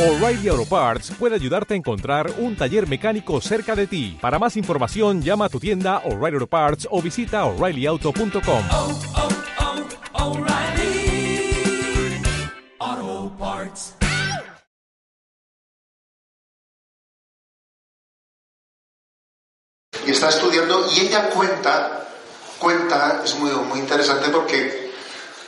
O'Reilly Auto Parts puede ayudarte a encontrar un taller mecánico cerca de ti. Para más información, llama a tu tienda O'Reilly Auto Parts o visita oreillyauto.com. oh, oh, Parts. y está estudiando y ella cuenta, cuenta, es muy, muy interesante porque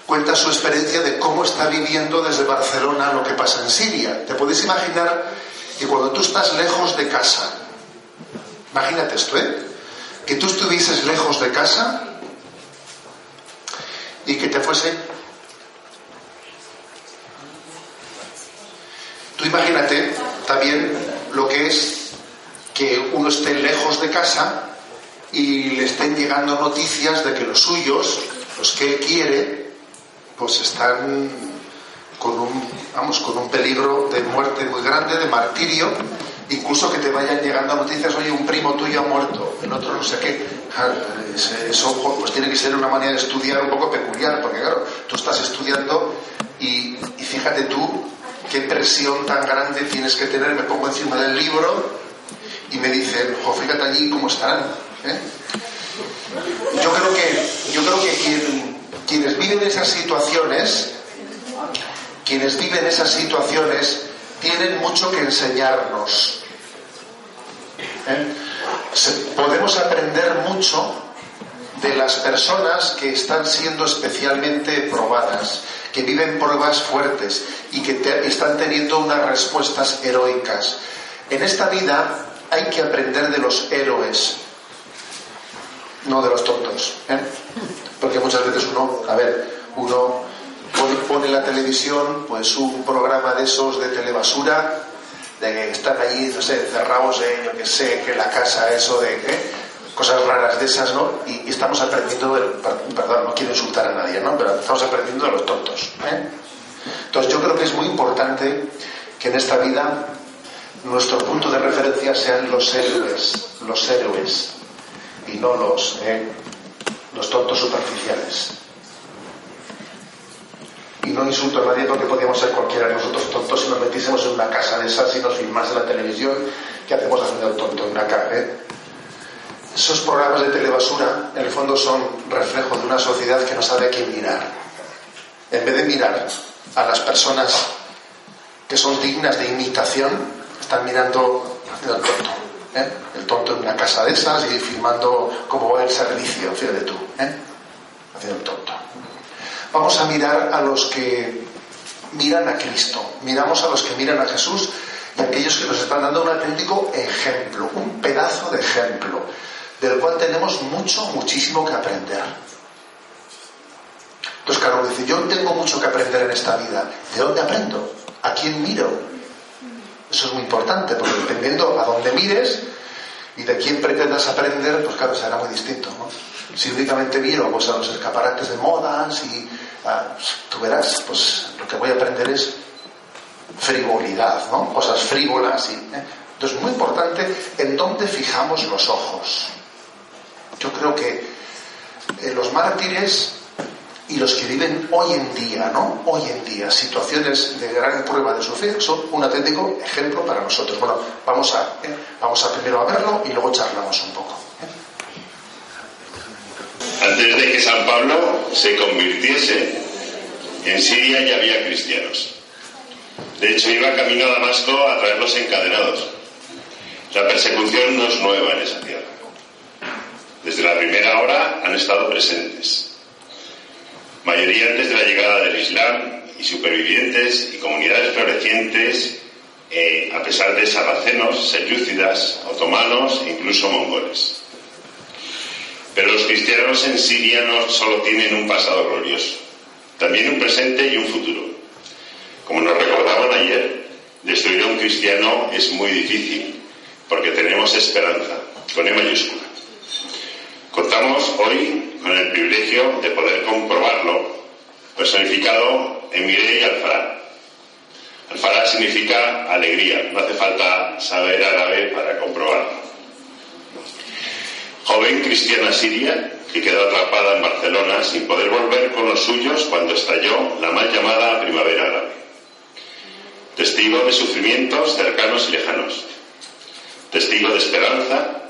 cuenta su experiencia de cómo está viviendo desde Barcelona lo que pasa en Siria. Te puedes imaginar que cuando tú estás lejos de casa, imagínate esto, ¿eh? Que tú estuvieses lejos de casa y que te fuese... Tú imagínate también lo que es que uno esté lejos de casa y le estén llegando noticias de que los suyos, los que él quiere, pues están con un, vamos, con un peligro de muerte muy grande, de martirio, incluso que te vayan llegando noticias, oye, un primo tuyo ha muerto, el otro no sé qué. Eso pues tiene que ser una manera de estudiar un poco peculiar, porque claro, tú estás estudiando y, y fíjate tú qué presión tan grande tienes que tener, me pongo encima del libro y me dicen, jo, fíjate allí cómo están. ¿eh? Yo creo que, yo creo que quien, quienes viven esas situaciones, quienes viven esas situaciones, tienen mucho que enseñarnos. ¿eh? Podemos aprender mucho de las personas que están siendo especialmente probadas, que viven pruebas fuertes y que están teniendo unas respuestas heroicas. En esta vida hay que aprender de los héroes, no de los tontos. ¿eh? Porque muchas veces uno, a ver, uno pone, en la televisión pues un programa de esos de telebasura, de que están allí, no sé, encerrados en, yo que sé, que la casa, eso de ¿eh? cosas raras de esas, ¿no? Y, estamos aprendiendo, del, per- perdón, no quiero insultar a nadie, ¿no? Pero estamos aprendiendo de los tontos. ¿eh? Entonces yo creo que es muy importante que en esta vida nuestro punto de referencia sean los héroes, los héroes, y no los, eh, los tontos superficiales. Y no insulto a nadie porque podríamos ser cualquiera de nosotros tontos si nos metiésemos en una casa de esas y nos filmase la televisión, ¿qué hacemos haciendo el tonto en una casa? eh? Esos programas de telebasura, en el fondo, son reflejo de una sociedad que no sabe a quién mirar. En vez de mirar a las personas que son dignas de imitación, están mirando haciendo el tonto. ¿Eh? El tonto en una casa de esas y filmando cómo va el servicio, fíjate tú, ¿eh? haciendo el tonto. Vamos a mirar a los que miran a Cristo, miramos a los que miran a Jesús y a aquellos que nos están dando un auténtico ejemplo, un pedazo de ejemplo, del cual tenemos mucho, muchísimo que aprender. Entonces, claro, dice, yo tengo mucho que aprender en esta vida. ¿De dónde aprendo? ¿A quién miro? Eso es muy importante, porque dependiendo a dónde mires y de quién pretendas aprender, pues claro, será muy distinto. ¿no? Si únicamente miro pues, a los escaparates de modas y ah, tú verás, pues lo que voy a aprender es frivolidad, ¿no? cosas frívolas. Y, ¿eh? Entonces, muy importante en dónde fijamos los ojos. Yo creo que eh, los mártires y los que viven hoy en día, ¿no? Hoy en día, situaciones de gran prueba de su fe, son un auténtico ejemplo para nosotros. Bueno, vamos a, ¿eh? vamos a primero a verlo y luego charlamos un poco. ¿eh? Antes de que San Pablo se convirtiese, en Siria ya había cristianos. De hecho, iba camino a Damasco a traerlos encadenados. La persecución no es nueva en esa tierra. Desde la primera hora han estado presentes. Mayoría antes de la llegada del Islam y supervivientes y comunidades florecientes, eh, a pesar de sarracenos, selyúcidas, otomanos e incluso mongoles. Pero los cristianos en Siria no solo tienen un pasado glorioso, también un presente y un futuro. Como nos recordaban ayer, destruir a un cristiano es muy difícil, porque tenemos esperanza, con E mayúscula. Contamos hoy con el privilegio de poder comprobarlo, personificado en Mireille Alfará. Alfará significa alegría, no hace falta saber árabe para comprobarlo. Joven cristiana siria que quedó atrapada en Barcelona sin poder volver con los suyos cuando estalló la mal llamada primavera árabe. testigo de sufrimientos cercanos y lejanos, testigo de esperanza,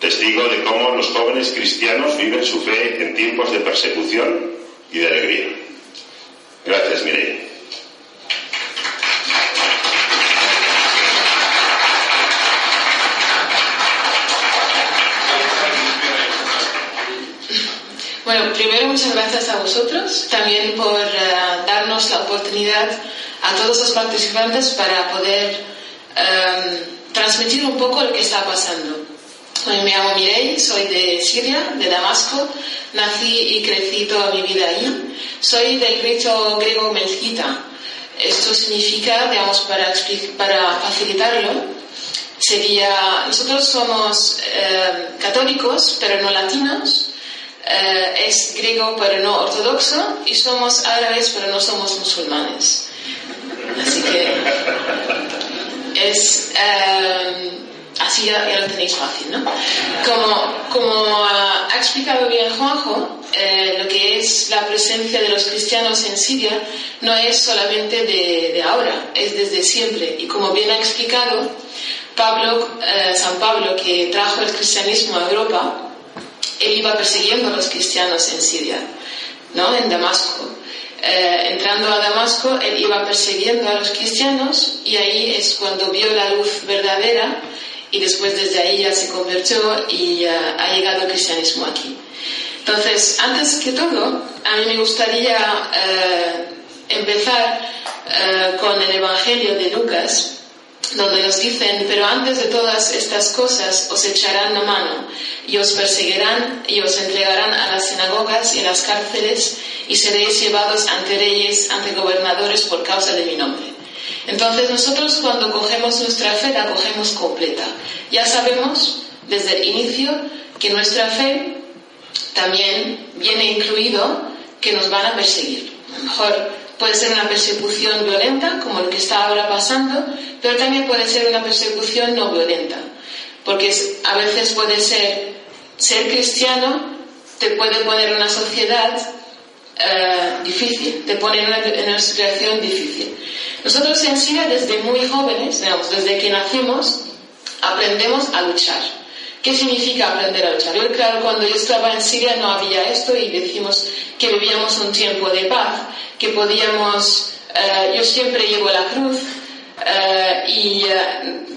testigo de cómo los jóvenes cristianos viven su fe en tiempos de persecución y de alegría. Gracias, Mireia. Bueno, primero muchas gracias a vosotros también por eh, darnos la oportunidad a todos los participantes para poder em, transmitir un poco lo que está pasando. Me llamo Mirei, soy de Siria, de Damasco, nací y crecí toda mi vida ahí. Soy del rito griego melcita. Esto significa, digamos, para, para facilitarlo, sería, nosotros somos em, católicos, pero no latinos, eh, es griego pero no ortodoxo y somos árabes pero no somos musulmanes. Así que es eh, así ya, lo tenéis fácil, ¿no? Como, como ha explicado bien Juanjo, eh, lo que es la presencia de los cristianos en Siria no es solamente de, de ahora, es desde siempre. Y como bien ha explicado Pablo, San Pablo, que trajo el cristianismo a Europa, él iba persiguiendo a los cristianos en Siria, ¿no? En Damasco. Eh, entrando a Damasco, él iba persiguiendo a los cristianos y ahí es cuando vio la luz verdadera y después desde ahí ya se convirtió y ha llegado el cristianismo aquí. Entonces, antes que todo, a mí me gustaría eh, empezar eh, con el Evangelio de Lucas, donde nos dicen, pero antes de todas estas cosas os echarán la mano y os perseguirán y os entregarán a las sinagogas y a las cárceles y seréis llevados ante reyes, ante gobernadores por causa de mi nombre. Entonces nosotros cuando cogemos nuestra fe la cogemos completa. Ya sabemos desde el inicio que nuestra fe también viene incluido que nos van a perseguir. A lo mejor puede ser una persecución violenta, como lo que está ahora pasando, pero también puede ser una persecución no violenta, porque a veces puede ser ser cristiano te puede poner una sociedad eh, difícil, te pone en una, situación difícil. Nosotros en Siria desde muy jóvenes, digamos, desde que nacimos, aprendemos a luchar. ¿Qué significa aprender a luchar? Yo, claro, cuando yo estaba en Siria no había esto y decimos que vivíamos un tiempo de paz, que podíamos, eh, yo siempre llevo la cruz, eh, y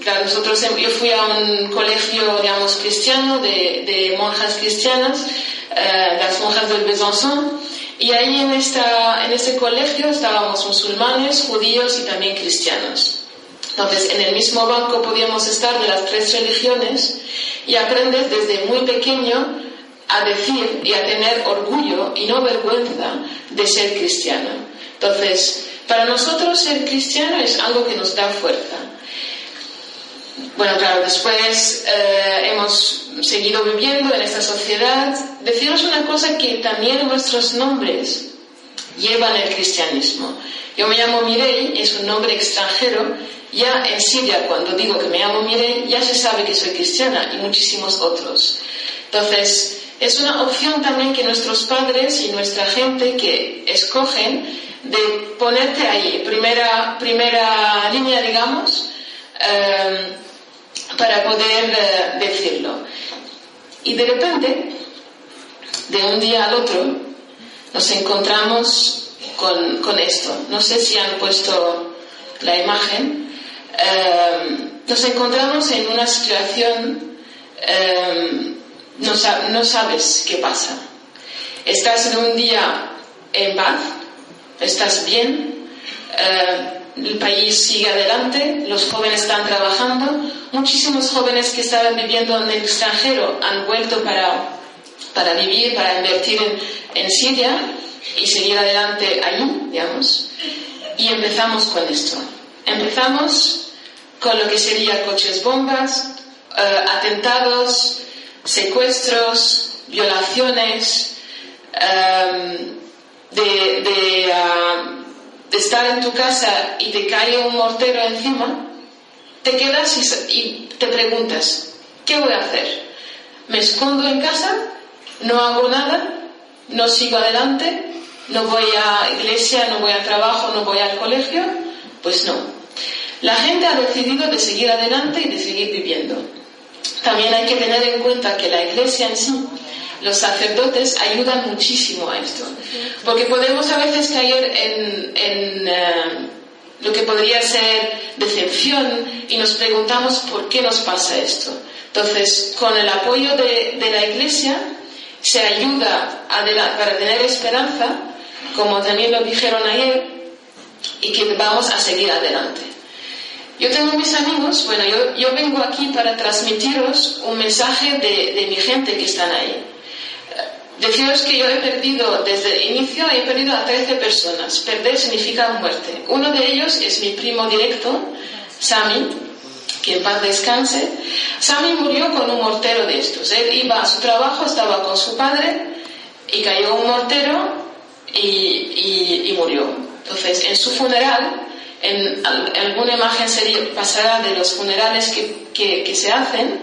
claro, nosotros, yo fui a un colegio, digamos, cristiano, de, de monjas cristianas, eh, las monjas del Besançon, y ahí en, esta, ese colegio estábamos musulmanes, judíos y también cristianos. Entonces, en el mismo banco podíamos estar de las tres religiones y aprendes desde muy pequeño a decir y a tener orgullo y no vergüenza de ser cristiano. Entonces, para nosotros ser cristiano es algo que nos da fuerza. Bueno, claro, después eh, hemos seguido viviendo en esta sociedad. Deciros una cosa que también nuestros nombres llevan el cristianismo. Yo me llamo Mirei, es un nombre extranjero. Ya en Siria, cuando digo que me llamo Mirei, ya se sabe que soy cristiana y muchísimos otros. Entonces, es una opción también que nuestros padres y nuestra gente que escogen de ponerte ahí, primera, primera línea, digamos, em, para poder eh, decirlo. Y de repente, de un día al otro, nos encontramos con, esto. No sé si han puesto la imagen. Em, nos encontramos en una situación, em, no, sabes qué pasa. Estás en un día en paz, estás bien, eh, el país sigue adelante, los jóvenes están trabajando, muchísimos jóvenes que estaban viviendo en el extranjero han vuelto para, para vivir, para invertir en, Siria y seguir adelante allí, digamos. Y empezamos con esto. Empezamos con lo que sería coches bombas, eh, atentados, secuestros, violaciones, eh, de, ah, de, estar en tu casa y te cae un mortero encima, te quedas y, te preguntas, ¿qué voy a hacer? ¿Me escondo en casa? ¿No hago nada? ¿No sigo adelante? ¿No voy a iglesia? ¿No voy al trabajo? ¿No voy al colegio? Pues no. La gente ha decidido de seguir adelante y de seguir viviendo. También hay que tener en cuenta que la iglesia en sí, los sacerdotes ayudan muchísimo a esto. Porque podemos a veces caer en, eh, lo que podría ser decepción y nos preguntamos por qué nos pasa esto. Entonces, con el apoyo de, la iglesia se ayuda a para tener esperanza, como también lo dijeron ayer, y que vamos a seguir adelante. Yo tengo mis amigos, bueno, yo, yo vengo aquí para transmitiros un mensaje de, de mi gente que están ahí. Deciros que yo he perdido, desde el inicio, he perdido a 13 personas. Perder significa muerte. Uno de ellos es mi primo directo, Sami, que en paz descanse. Sami murió con un mortero de estos. Él iba a su trabajo, estaba con su padre y cayó un mortero y, y- y murió. Entonces, en su funeral, en al- alguna imagen sería, pasará de los funerales que, que- que se hacen,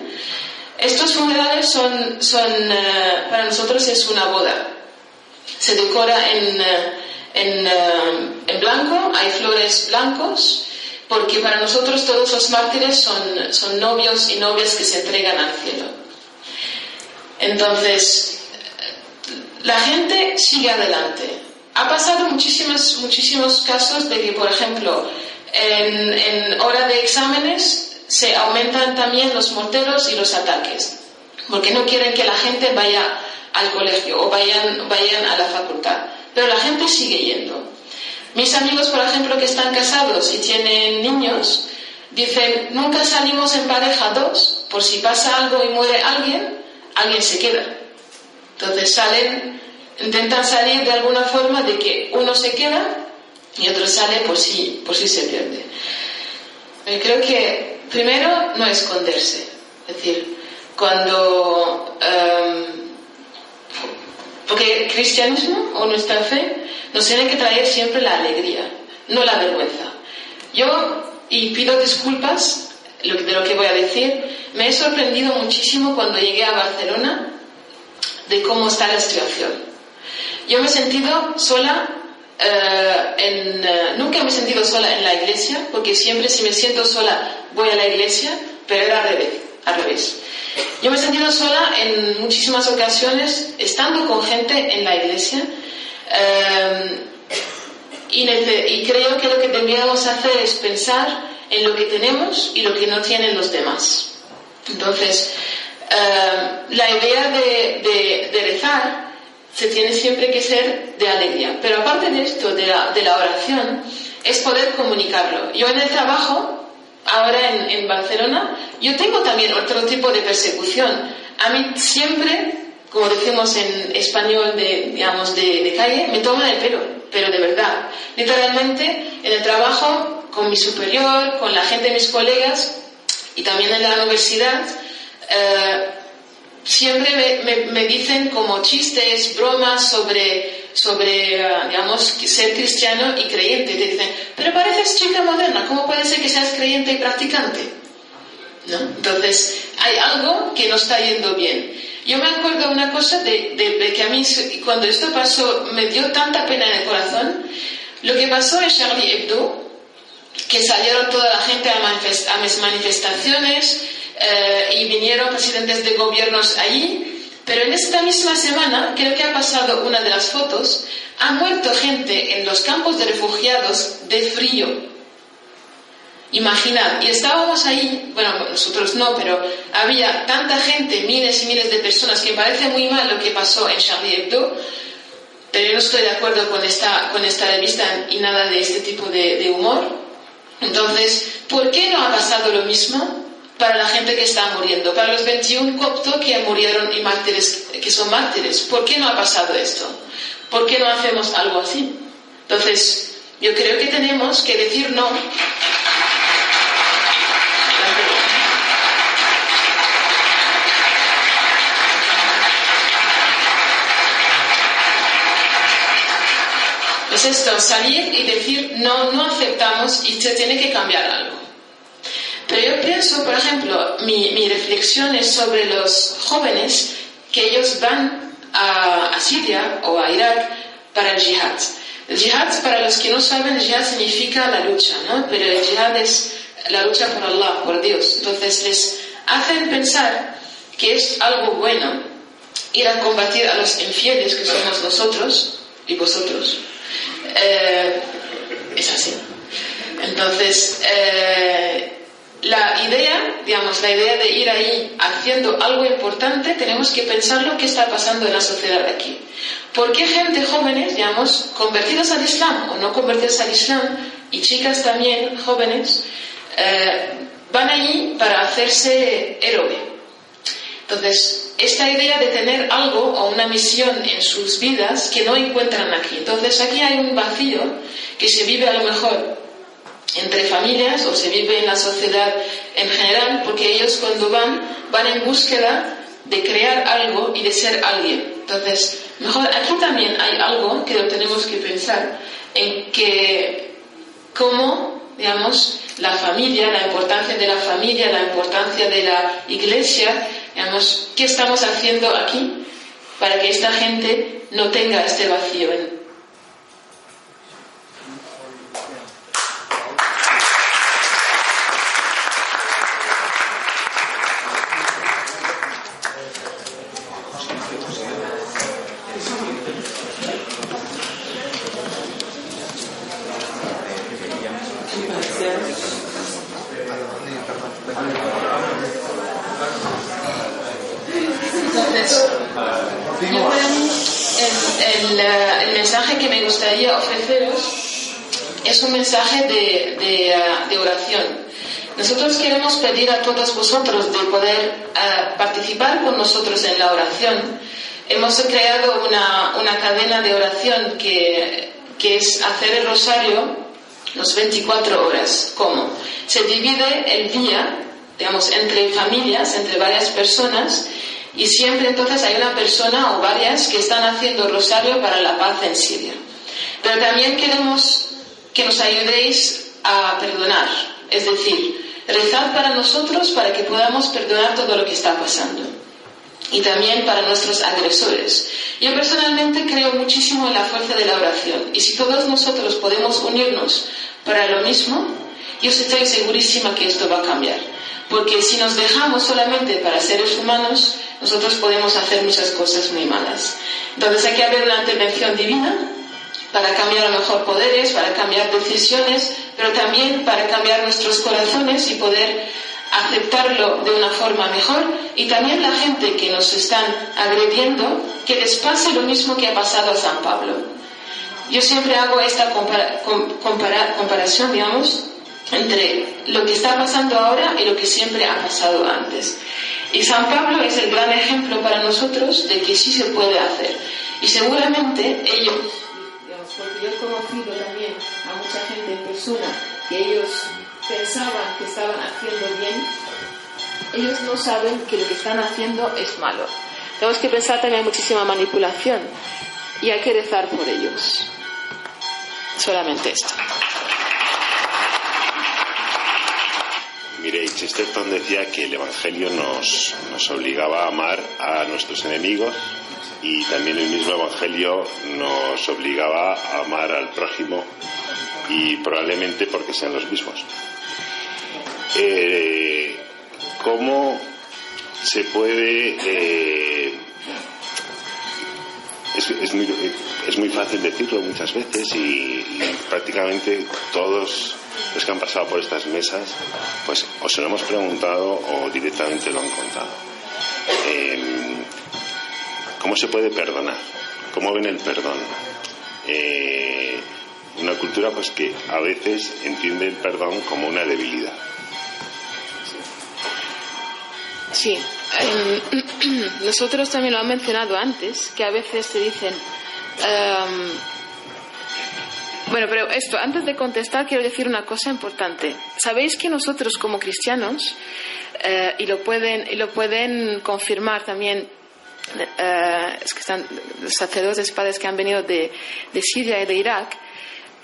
estos funerales son, eh, para nosotros es una boda. Se decora en, eh, eh, en blanco, hay flores blancos, porque para nosotros todos los mártires son, novios y novias que se entregan al cielo. Entonces, la gente sigue adelante. Ha pasado muchísimos, casos de que, por ejemplo, en hora de exámenes se aumentan también los morteros y los ataques, porque no quieren que la gente vaya al colegio o vayan, vayan a la facultad. Pero la gente sigue yendo. Mis amigos, por ejemplo, que están casados y tienen niños, dicen, nunca salimos en pareja dos, por si pasa algo y muere alguien, alguien se queda. Entonces salen, intentan salir de alguna forma de que uno se queda y otro sale por si, por si se pierde. Eh, Creo que primero no esconderse, es decir, cuando... em, porque el cristianismo o nuestra fe nos tiene que traer siempre la alegría, no la vergüenza. Yo, y pido disculpas de lo que voy a decir, me he sorprendido muchísimo cuando llegué a Barcelona de cómo está la situación. Yo me he sentido sola, eh, en, eh, nunca me he sentido sola en la iglesia, porque siempre si me siento sola voy a la iglesia, pero era al revés. Al revés. Yo me he sentido sola en muchísimas ocasiones, estando con gente en la iglesia, eh, y, y creo que lo que deberíamos hacer es pensar en lo que tenemos y lo que no tienen los demás. Entonces, eh, la idea de, de- de rezar se tiene siempre que ser de alegría. Pero aparte de esto, de la, de la oración, es poder comunicarlo. Yo en el trabajo, ahora en, en Barcelona, yo tengo también otro tipo de persecución. A mí siempre, como decimos en español de, digamos, de, de calle, me toman el pelo, pero de verdad. Literalmente, en el trabajo, con mi superior, con la gente de mis colegas y también en la universidad, eh, siempre me, me- me dicen como chistes, bromas sobre, sobre eh, digamos, ser cristiano y creyente. Te dicen, pero pareces chica moderna, ¿cómo puede ser que seas creyente y practicante? ¿No? Entonces, hay algo que no está yendo bien. Yo me acuerdo una cosa de, de- de que a mí, cuando esto pasó, me dio tanta pena en el corazón. Lo que pasó en Charlie Hebdo, que salieron toda la gente a mis manifestaciones eh, y vinieron presidentes de gobiernos allí, pero en esta misma semana, creo que ha pasado una de las fotos, ha muerto gente en los campos de refugiados de frío. Imaginad, y estábamos ahí, bueno, nosotros no, pero había tanta gente, miles y miles de personas, que parece muy mal lo que pasó en Charlie Hebdo, pero yo no estoy de acuerdo con esta, con esta revista y nada de este tipo de humor. Entonces, ¿por qué no ha pasado lo mismo para la gente que está muriendo? Para los 21 coptos que murieron y mártires, que son mártires. ¿Por qué no ha pasado esto? ¿Por qué no hacemos algo así? Entonces, yo creo que tenemos que decir no. Es esto, salir y decir no, no aceptamos y se tiene que cambiar algo. Pero yo pienso, por ejemplo, mi, mi reflexión es sobre los jóvenes que ellos van a, a Siria o a Irak para el jihad. El jihad, para los que no saben, el jihad significa la lucha, ¿no? Pero el jihad es la lucha por Allah, por Dios. Entonces les hacen pensar que es algo bueno ir a combatir a los infieles que somos nosotros y vosotros. Eh, es así. Entonces, eh, la idea, digamos, la idea de ir ahí haciendo algo importante, tenemos que pensar lo que está pasando en la sociedad aquí. ¿Por qué gente jóvenes, digamos, convertidos al Islam o no convertidos al Islam, y chicas también jóvenes, eh, van allí para hacerse héroe? Entonces, esta idea de tener algo o una misión en sus vidas que no encuentran aquí. Entonces, aquí hay un vacío que se vive a lo mejor entre familias o se vive en la sociedad en general, porque ellos cuando van, van en búsqueda de crear algo y de ser alguien. Entonces, mejor aquí también hay algo que lo tenemos que pensar, en que cómo, digamos, la familia, la importancia de la familia, la importancia de la iglesia, digamos, ¿qué estamos haciendo aquí para que esta gente no tenga este vacío Entonces, yo para mí, el, el, eh, el mensaje que me gustaría ofreceros es un mensaje de, de, eh, Nosotros queremos pedir a todos vosotros de poder eh, participar con nosotros en la oración. Hemos creado una, una cadena de oración que, que es hacer el rosario las 24 horas. ¿Cómo? Se divide el día, digamos, entre familias, entre varias personas, y siempre entonces hay una persona o varias que están haciendo rosario para la paz en Siria. Pero también queremos que nos ayudéis a perdonar, es decir, rezar para nosotros para que podamos perdonar todo lo que está pasando. Y también para nuestros agresores. Yo personalmente creo muchísimo en la fuerza de la oración. Y si todos nosotros podemos unirnos para lo mismo, yo estoy segurísima que esto va a cambiar. Porque si nos dejamos solamente para seres humanos, nosotros podemos hacer muchas cosas muy malas. Entonces hay que haber una intervención divina para cambiar a lo mejor poderes, para cambiar decisiones, pero también para cambiar nuestros corazones y poder aceptarlo de una forma mejor y también la gente que nos están agrediendo, que les pase lo mismo que ha pasado a San Pablo. Yo siempre hago esta compara compara comparación, digamos, entre lo que está pasando ahora y lo que siempre ha pasado antes. Y San Pablo es el gran ejemplo para nosotros de que sí se puede hacer. Y seguramente ellos, digamos, porque yo he conocido también a mucha persona que ellos pensaban que estaban haciendo bien, ellos no saben que lo que están haciendo es malo. Tenemos que pensar también hay muchísima manipulación y hay que rezar por ellos. Solamente esto. Mire, Chesterton decía que el Evangelio nos, nos obligaba a amar a nuestros enemigos y también el mismo Evangelio nos obligaba a amar al prójimo y probablemente porque sean los mismos. Eh, ¿Cómo se puede... Eh, es, muy, es, muy, fácil decirlo muchas veces y, y prácticamente todos los que han pasado por estas mesas, pues o se lo hemos preguntado o directamente lo han contado. Eh, ¿Cómo se puede perdonar? ¿Cómo ven el perdón? Eh, una cultura pues que a veces entiende el perdón como una debilidad. Sí, eh, nosotros también lo han mencionado antes, que a veces te dicen, um, bueno, pero esto, antes de contestar, quiero decir una cosa importante. Sabéis que nosotros como cristianos, eh, y, lo pueden, y lo pueden confirmar también eh, los sacerdotes padres que han venido de, de Siria y de Irak,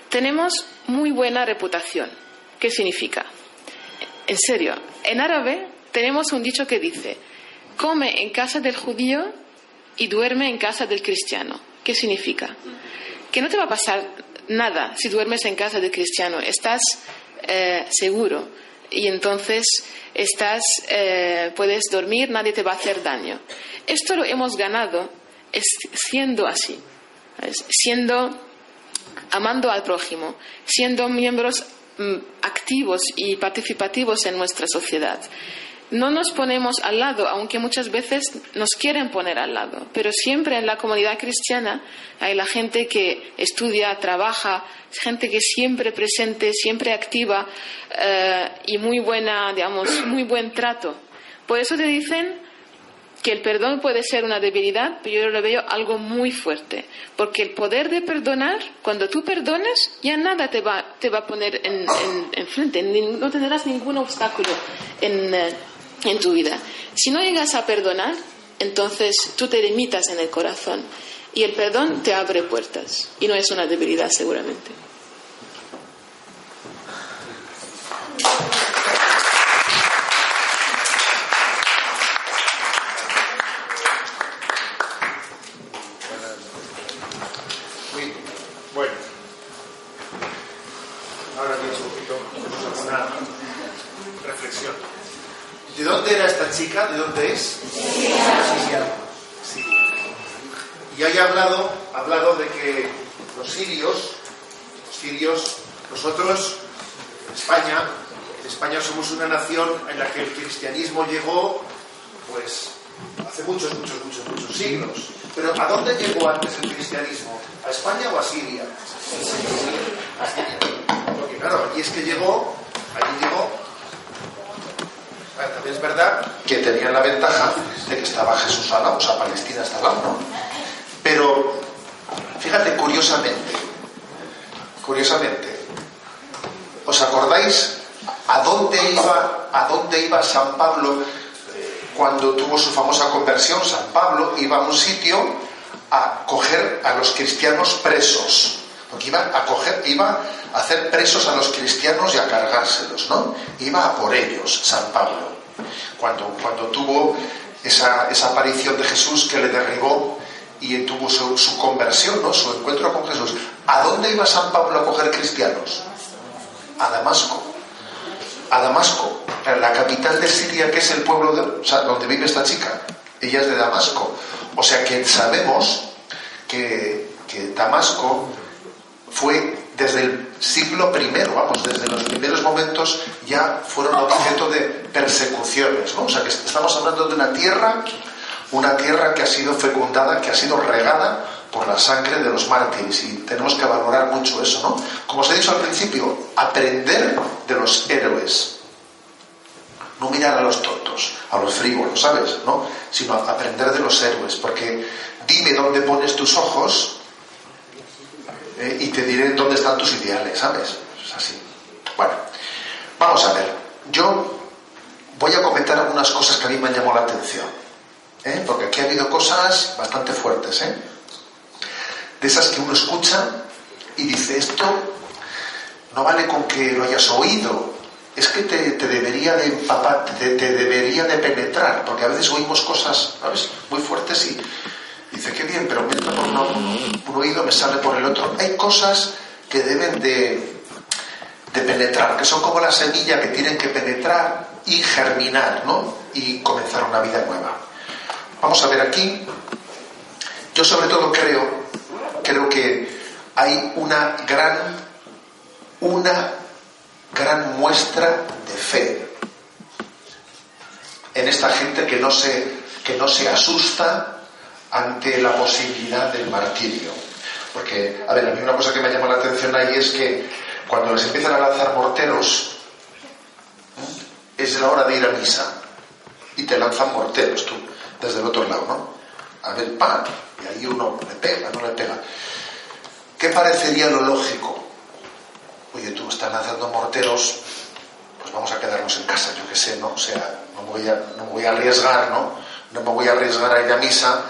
tenemos muy buena reputación. ¿Qué significa? En serio, en árabe tenemos un dicho que dice, come en casa del judío y duerme en casa del cristiano. ¿Qué significa? Que no te va a pasar nada si duermes en casa del cristiano, estás eh, seguro. Y entonces estás, eh, puedes dormir, nadie te va a hacer daño. Esto lo hemos ganado siendo así, siendo amando al prójimo, siendo miembros mm, activos y participativos en nuestra sociedad. No nos ponemos al lado, aunque muchas veces nos quieren poner al lado, pero siempre en la comunidad cristiana hay la gente que estudia, trabaja, gente que siempre presente, siempre activa eh, y muy buena, digamos, muy buen trato. Por eso te dicen que el perdón puede ser una debilidad, pero yo lo veo algo muy fuerte. Porque el poder de perdonar, cuando tú perdonas, ya nada te va, te va a poner en, en, frente, no tendrás ningún obstáculo en, eh, en tu vida. Si no llegas a perdonar, entonces tú te limitas en el corazón. Y el perdón te abre puertas. Y no es una debilidad, seguramente. Chica, ¿de dónde es? Siria. Y hay hablado, hablado de que los sirios, los sirios, nosotros, en España, en España somos una nación en la que el cristianismo llegó, pues, hace muchos, muchos, muchos, muchos siglos. Pero ¿a dónde llegó antes el cristianismo? ¿A España o a Siria? A Siria. Porque claro, y es que llegó, allí llegó también es verdad que tenían la ventaja de que estaba Jesús al lado, o sea, Palestina está al lado, Pero, fíjate, curiosamente, curiosamente, ¿os acordáis a dónde iba, a dónde iba San Pablo eh, cuando tuvo su famosa conversión? San Pablo iba a un sitio a coger a los cristianos presos, porque iba a coger, iba hacer presos a los cristianos y a cargárselos, ¿no? Iba a por ellos, San Pablo, cuando, cuando tuvo esa, esa aparición de Jesús que le derribó y tuvo su, conversión, ¿no? su encuentro con Jesús. ¿A dónde iba San Pablo a coger cristianos? A Damasco. A Damasco, la capital de Siria, que es el pueblo de, donde vive esta chica. Ella es de Damasco. O sea que sabemos que, que Damasco fue desde el siglo I, vamos, desde los primeros momentos ya fueron objeto de persecuciones, ¿no? O sea que estamos hablando de una tierra, una tierra que ha sido fecundada, que ha sido regada por la sangre de los mártires y tenemos que valorar mucho eso, ¿no? Como os he dicho al principio, aprender de los héroes, no mirar a los tontos, a los frívolos, ¿sabes? ¿No? Sino aprender de los héroes, porque dime dónde pones tus ojos eh, y te diré dónde están tus ideales, ¿sabes? Es así. Bueno, vamos a ver. Yo voy a comentar algunas cosas que a mí me han llamado la atención, ¿eh? porque aquí ha habido cosas bastante fuertes, ¿eh? De esas que uno escucha y dice, esto no vale con que lo hayas oído, es que te, debería de empapar, te, te, debería de penetrar, porque a veces oímos cosas, ¿sabes? Muy fuertes y Dice, qué bien, pero me entra por un oído, me sale por el otro. Hay cosas que deben de, de penetrar, que son como la semilla que tienen que penetrar y germinar, ¿no? Y comenzar una vida nueva. Vamos a ver aquí. Yo sobre todo creo, creo que hay una gran, una gran muestra de fe en esta gente que no se, que no se asusta ante la posibilidad del martirio. Porque, a ver, a mí una cosa que me llama la atención ahí es que cuando les empiezan a lanzar morteros, es la hora de ir a misa. Y te lanzan morteros tú, desde el otro lado, ¿no? A ver, pan, y ahí uno le pega, no le pega. ¿Qué parecería lo lógico? Oye, tú estás lanzando morteros, pues vamos a quedarnos en casa, yo qué sé, ¿no? O sea, no voy a, no voy a arriesgar, ¿no? No me voy a arriesgar a ir a misa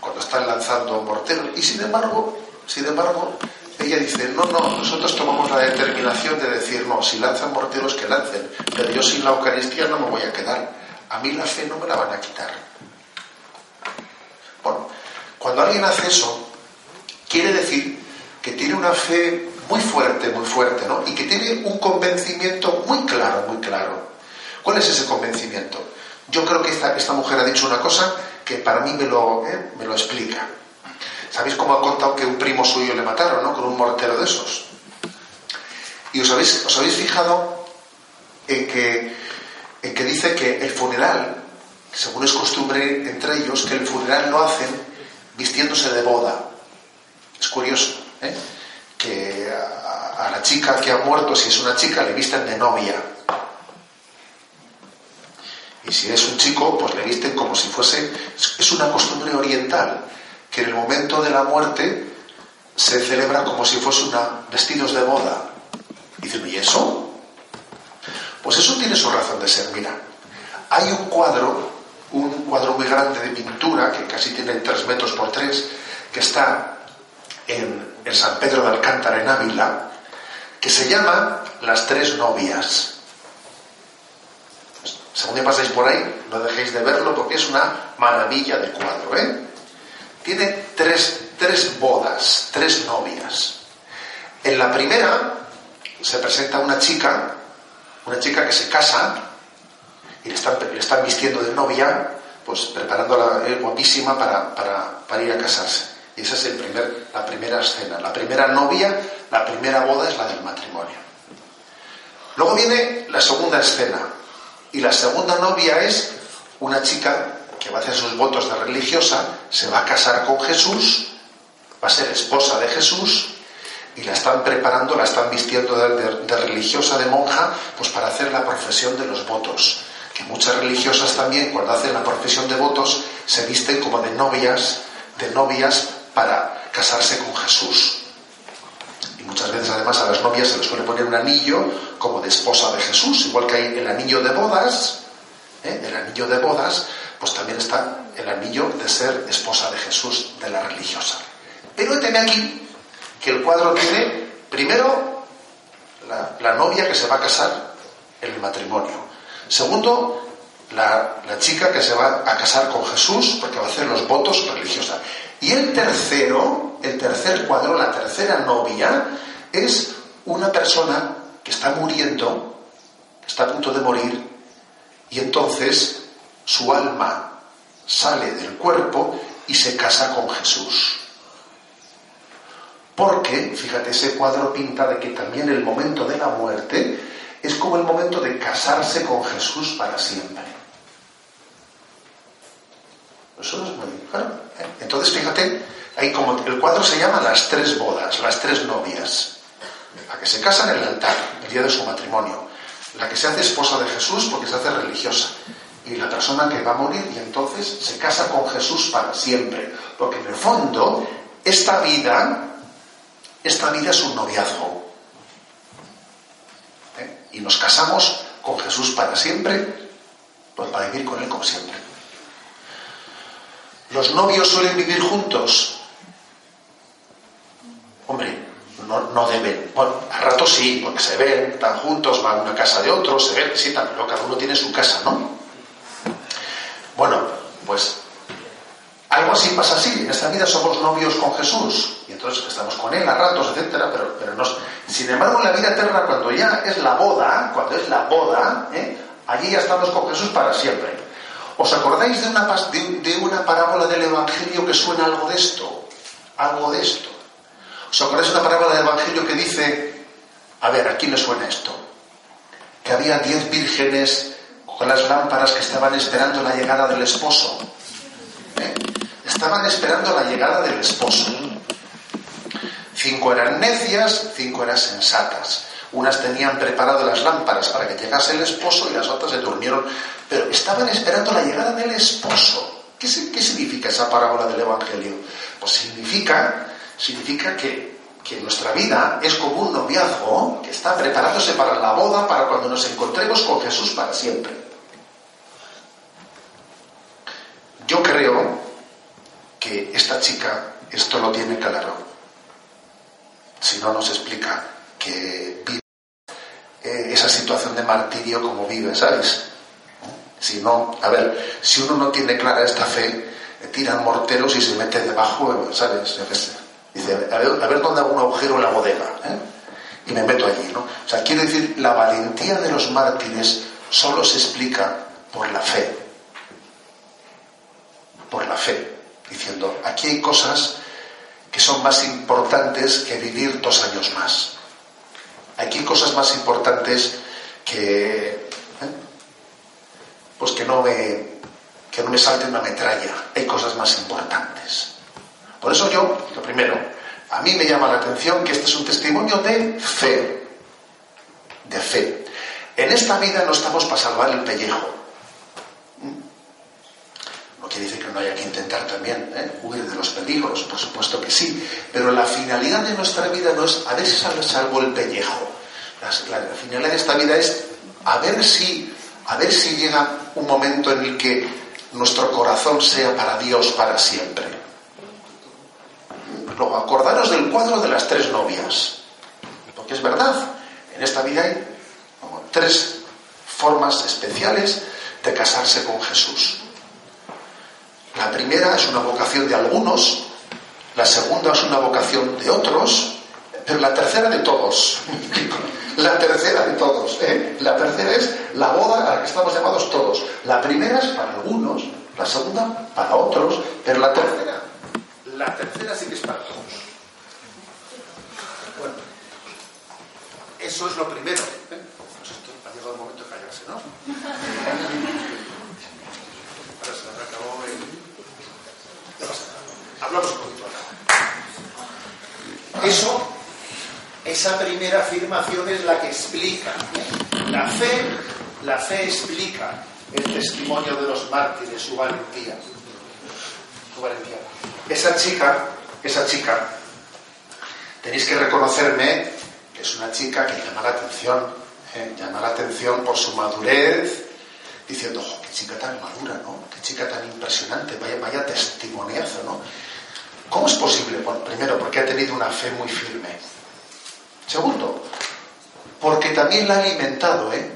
cuando están lanzando morteros. Y sin embargo, sin embargo, ella dice, no, no, nosotros tomamos la determinación de decir, no, si lanzan morteros, que lancen, pero yo sin la Eucaristía no me voy a quedar. A mí la fe no me la van a quitar. Bueno, cuando alguien hace eso, quiere decir que tiene una fe muy fuerte, muy fuerte, ¿no? Y que tiene un convencimiento muy claro, muy claro. ¿Cuál es ese convencimiento? Yo creo que esta, esta mujer ha dicho una cosa que para mí me lo, ¿eh? me lo explica. ¿Sabéis cómo ha contado que un primo suyo le mataron, ¿no? Con un mortero de esos. Y os habéis, os habéis fijado en que, en que dice que el funeral, según es costumbre entre ellos, que el funeral lo hacen vistiéndose de boda. Es curioso, ¿eh? que a, a la chica que ha muerto, si es una chica, le visten de novia. Y si es un chico, pues le visten como si fuese... Es una costumbre oriental, que en el momento de la muerte se celebra como si fuese una vestidos de boda. Y dicen, ¿y eso? Pues eso tiene su razón de ser. Mira, hay un cuadro, un cuadro muy grande de pintura, que casi tiene tres metros por tres, que está en, en San Pedro de Alcántara, en Ávila, que se llama Las Tres Novias. Según me pasáis por ahí, no dejéis de verlo porque es una maravilla de cuadro. ¿eh? Tiene tres, tres bodas, tres novias. En la primera se presenta una chica, una chica que se casa y le están, le están vistiendo de novia, pues preparándola eh, guapísima para, para, para, ir a casarse. Y esa es el primer, la primera escena. La primera novia, la primera boda es la del matrimonio. Luego viene la segunda escena. Y la segunda novia es una chica que va a hacer sus votos de religiosa, se va a casar con Jesús, va a ser esposa de Jesús y la están preparando, la están vistiendo de, religiosa, de monja, pues para hacer la profesión de los votos. Que muchas religiosas también, cuando hacen la profesión de votos, se visten como de novias, de novias para casarse con Jesús. Muchas veces además a las novias se les suele poner un anillo como de esposa de Jesús, igual que hay el anillo de bodas, ¿eh? el anillo de bodas, pues también está el anillo de ser esposa de Jesús, de la religiosa. Pero teme aquí que el cuadro tiene, primero, la, la, novia que se va a casar en el matrimonio. Segundo, la, la, chica que se va a casar con Jesús porque va a hacer los votos religiosa. Y el tercero, el tercer cuadro, la tercera novia, es una persona que está muriendo, que está a punto de morir, y entonces su alma sale del cuerpo y se casa con Jesús. Porque, fíjate, ese cuadro pinta de que también el momento de la muerte es como el momento de casarse con Jesús para siempre. Eso es muy claro. Entonces, fíjate, ahí como el cuadro se llama las tres bodas, las tres novias. La que se casa en el altar, el día de su matrimonio. La que se hace esposa de Jesús porque se hace religiosa. Y la persona que va a morir y entonces se casa con Jesús para siempre. Porque en el fondo, esta vida, esta vida es un noviazgo. ¿Eh? Y nos casamos con Jesús para siempre, pues para vivir con Él como siempre. ¿Los novios suelen vivir juntos? Hombre, no, no, deben. Bueno, a rato sí, porque se ven, están juntos, van a una casa de otro, se ven, sí, pero cada uno tiene su casa, ¿no? Bueno, pues algo así pasa así. En esta vida somos novios con Jesús y entonces estamos con Él a ratos, etcétera, pero, pero nos... sin embargo, en la vida eterna, cuando ya es la boda, cuando es la boda, ¿eh? allí ya estamos con Jesús para siempre. ¿Os acordáis de una, de, una parábola del Evangelio que suena algo de esto? Algo de esto. ¿Os acordáis de una parábola del Evangelio que dice, a ver, ¿a quién le suena esto? Que había diez vírgenes con las lámparas que estaban esperando la llegada del esposo. ¿Eh? Estaban esperando la llegada del esposo. Cinco eran necias, cinco eran sensatas. Unas tenían preparado las lámparas para que llegase el esposo y las otras se durmieron. Pero estaban esperando la llegada del esposo. ¿Qué, qué significa esa parábola del Evangelio? Pues significa, significa que, que nuestra vida es como un noviazgo que está preparándose para la boda, para cuando nos encontremos con Jesús para siempre. Yo creo que esta chica esto lo tiene claro. Si no nos explica que vive eh, esa situación de martirio como vive, ¿sabes? Si no, a ver, si uno no tiene clara esta fe, tiran morteros y se mete debajo, ¿sabes? Dice, a ver, dónde hago un agujero en la bodega, ¿eh? y me meto allí, ¿no? O sea, quiero decir, la valentía de los mártires solo se explica por la fe. Por la fe. Diciendo, aquí hay cosas que son más importantes que vivir dos años más. Aquí hay cosas más importantes que. ¿eh? Pues que no me. que no me salte una metralla. Hay cosas más importantes. Por eso yo, lo primero, a mí me llama la atención que este es un testimonio de fe. De fe. En esta vida no estamos para salvar el pellejo. Decir que no haya que intentar también ¿eh? huir de los peligros, por supuesto que sí. Pero la finalidad de nuestra vida no es a ver si salvo el pellejo. La, la finalidad de esta vida es a ver si, a ver si llega un momento en el que nuestro corazón sea para Dios para siempre. Luego, acordaros del cuadro de las tres novias. Porque es verdad, en esta vida hay tres formas especiales de casarse con Jesús. La primera es una vocación de algunos, la segunda es una vocación de otros, pero la tercera de todos. La tercera de todos. ¿eh? La tercera es la boda a la que estamos llamados todos. La primera es para algunos, la segunda para otros, pero la tercera, la tercera sí que es para todos. Bueno, eso es lo primero. ¿eh? Pues esto ha llegado el momento de callarse, ¿no? Ahora se me acabó el... Hablamos un poquito acá. Eso esa primera afirmación es la que explica. La fe, la fe explica el testimonio de los mártires, su valentía. Su valentía. Esa chica, esa chica, tenéis que reconocerme que es una chica que llama la atención, ¿eh? llama la atención por su madurez, diciendo, qué chica tan madura, ¿no? Qué chica tan impresionante, vaya, vaya testimoniazo, ¿no? ¿Cómo es posible? Bueno, primero, porque ha tenido una fe muy firme Segundo, porque también la ha alimentado, ¿eh?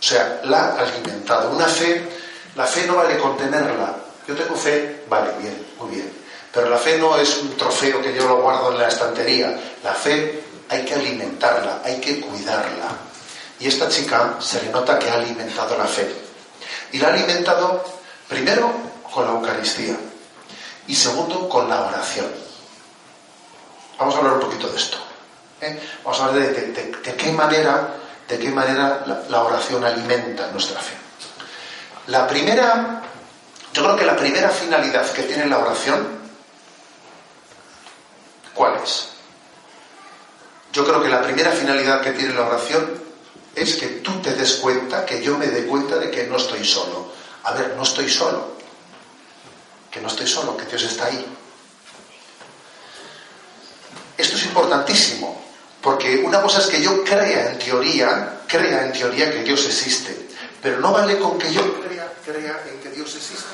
O sea, la ha alimentado. Una fe, la fe no vale contenerla. Yo tengo fe, vale, bien, muy bien. Pero la fe no es un trofeo que yo lo guardo en la estantería. La fe hay que alimentarla, hay que cuidarla. Y esta chica se le nota que ha alimentado la fe. Y la ha alimentado primero con la Eucaristía y segundo con la oración. Vamos a hablar un poquito de esto. ¿eh? Vamos a hablar de, qué manera, de qué manera la, oración alimenta nuestra fe. La primera, yo creo que la primera finalidad que tiene la oración, ¿cuál es? Yo creo que la primera finalidad que tiene la oración es que tú te des cuenta, que yo me dé cuenta de que no estoy solo. A ver, no estoy solo. Que no estoy solo, que Dios está ahí. Esto es importantísimo, porque una cosa es que yo crea en teoría, crea en teoría que Dios existe, pero no vale con que yo crea, crea en que Dios existe,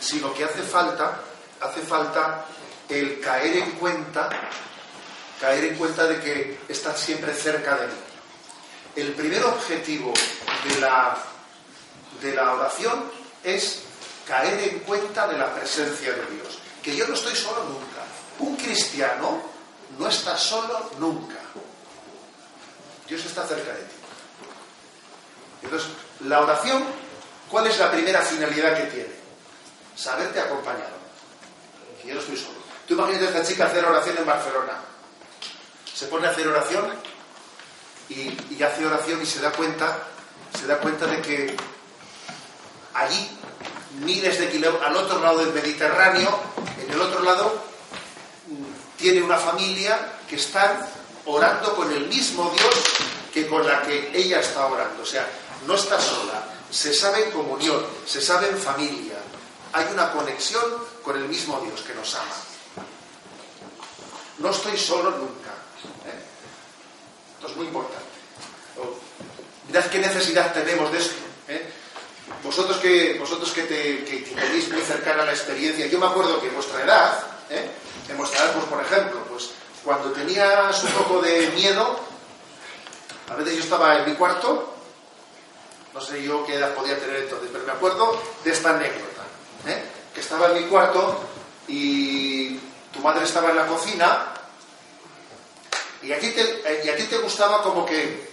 sino que hace falta, hace falta el caer en cuenta, caer en cuenta de que está siempre cerca de mí. El primer objetivo de la, de la oración es caer en cuenta de la presencia de Dios, que yo no estoy solo nunca un cristiano no está solo nunca. Dios está cerca de ti. Entonces, la oración, ¿cuál es la primera finalidad que tiene? Saberte acompañado. Que yo no estoy solo. Tú imagínate a esta chica hacer oración en Barcelona. Se pone a hacer oración y, y hace oración y se da cuenta, se da cuenta de que allí, miles de kilómetros, al otro lado del Mediterráneo, en el otro lado, tiene una familia que están orando con el mismo Dios que con la que ella está orando. O sea, no está sola, se sabe en comunión, se sabe en familia. Hay una conexión con el mismo Dios que nos ama. No estoy solo nunca. Esto es muy importante. Oh, mirad qué necesidad tenemos de esto. ¿eh? Vosotros que, vosotros que, tenéis muy cercana la experiencia, yo me acuerdo que vuestra edad, ¿eh? demostrar, pues, por ejemplo, pues cuando tenías un poco de miedo, a veces yo estaba en mi cuarto, no sé yo qué edad podía tener entonces, pero me acuerdo de esta anécdota, ¿eh? que estaba en mi cuarto y tu madre estaba en la cocina Y a ti te, y a ti te gustaba como que,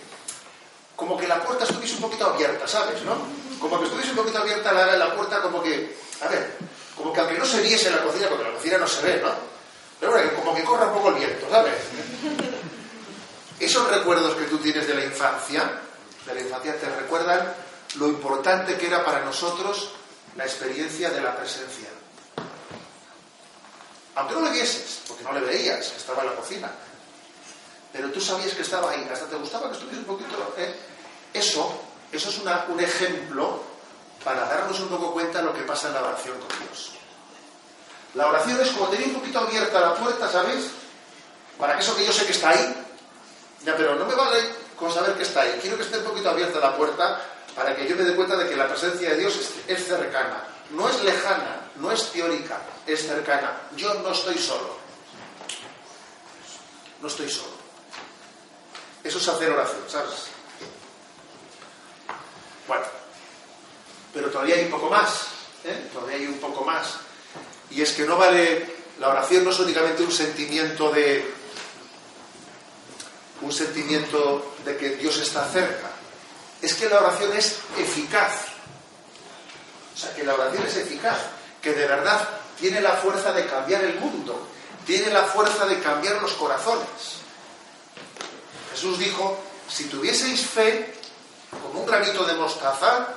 como que la puerta estuviese un poquito abierta, ¿sabes? ¿no? Como que estuviese un poquito abierta la, la puerta, como que, a ver, como que aunque no se viese la cocina, porque la cocina no se ve, ¿no? Pero bueno, como que corra un poco el viento, ¿sabes? Esos recuerdos que tú tienes de la infancia, de la infancia, te recuerdan lo importante que era para nosotros la experiencia de la presencia. Aunque no le vieses, porque no le veías, estaba en la cocina. Pero tú sabías que estaba ahí, hasta te gustaba que estuviese un poquito. ¿eh? Eso, eso es una- un ejemplo para darnos un poco cuenta de lo que pasa en la oración con Dios. La oración es como tener un poquito abierta la puerta, ¿sabes? Para que eso que yo sé que está ahí, ya, pero no me vale con saber que está ahí. Quiero que esté un poquito abierta la puerta para que yo me dé cuenta de que la presencia de Dios es cercana. No es lejana, no es teórica, es cercana. Yo no estoy solo. No estoy solo. Eso es hacer oración, ¿sabes? Bueno, pero todavía hay un poco más. ¿eh? Todavía hay un poco más. Y es que no vale, la oración no es únicamente un sentimiento de, un sentimiento de que Dios está cerca. Es que la oración es eficaz. O sea, que la oración es eficaz, que de verdad tiene la fuerza de cambiar el mundo, tiene la fuerza de cambiar los corazones. Jesús dijo, si tuvieseis fe, como un granito de mostaza,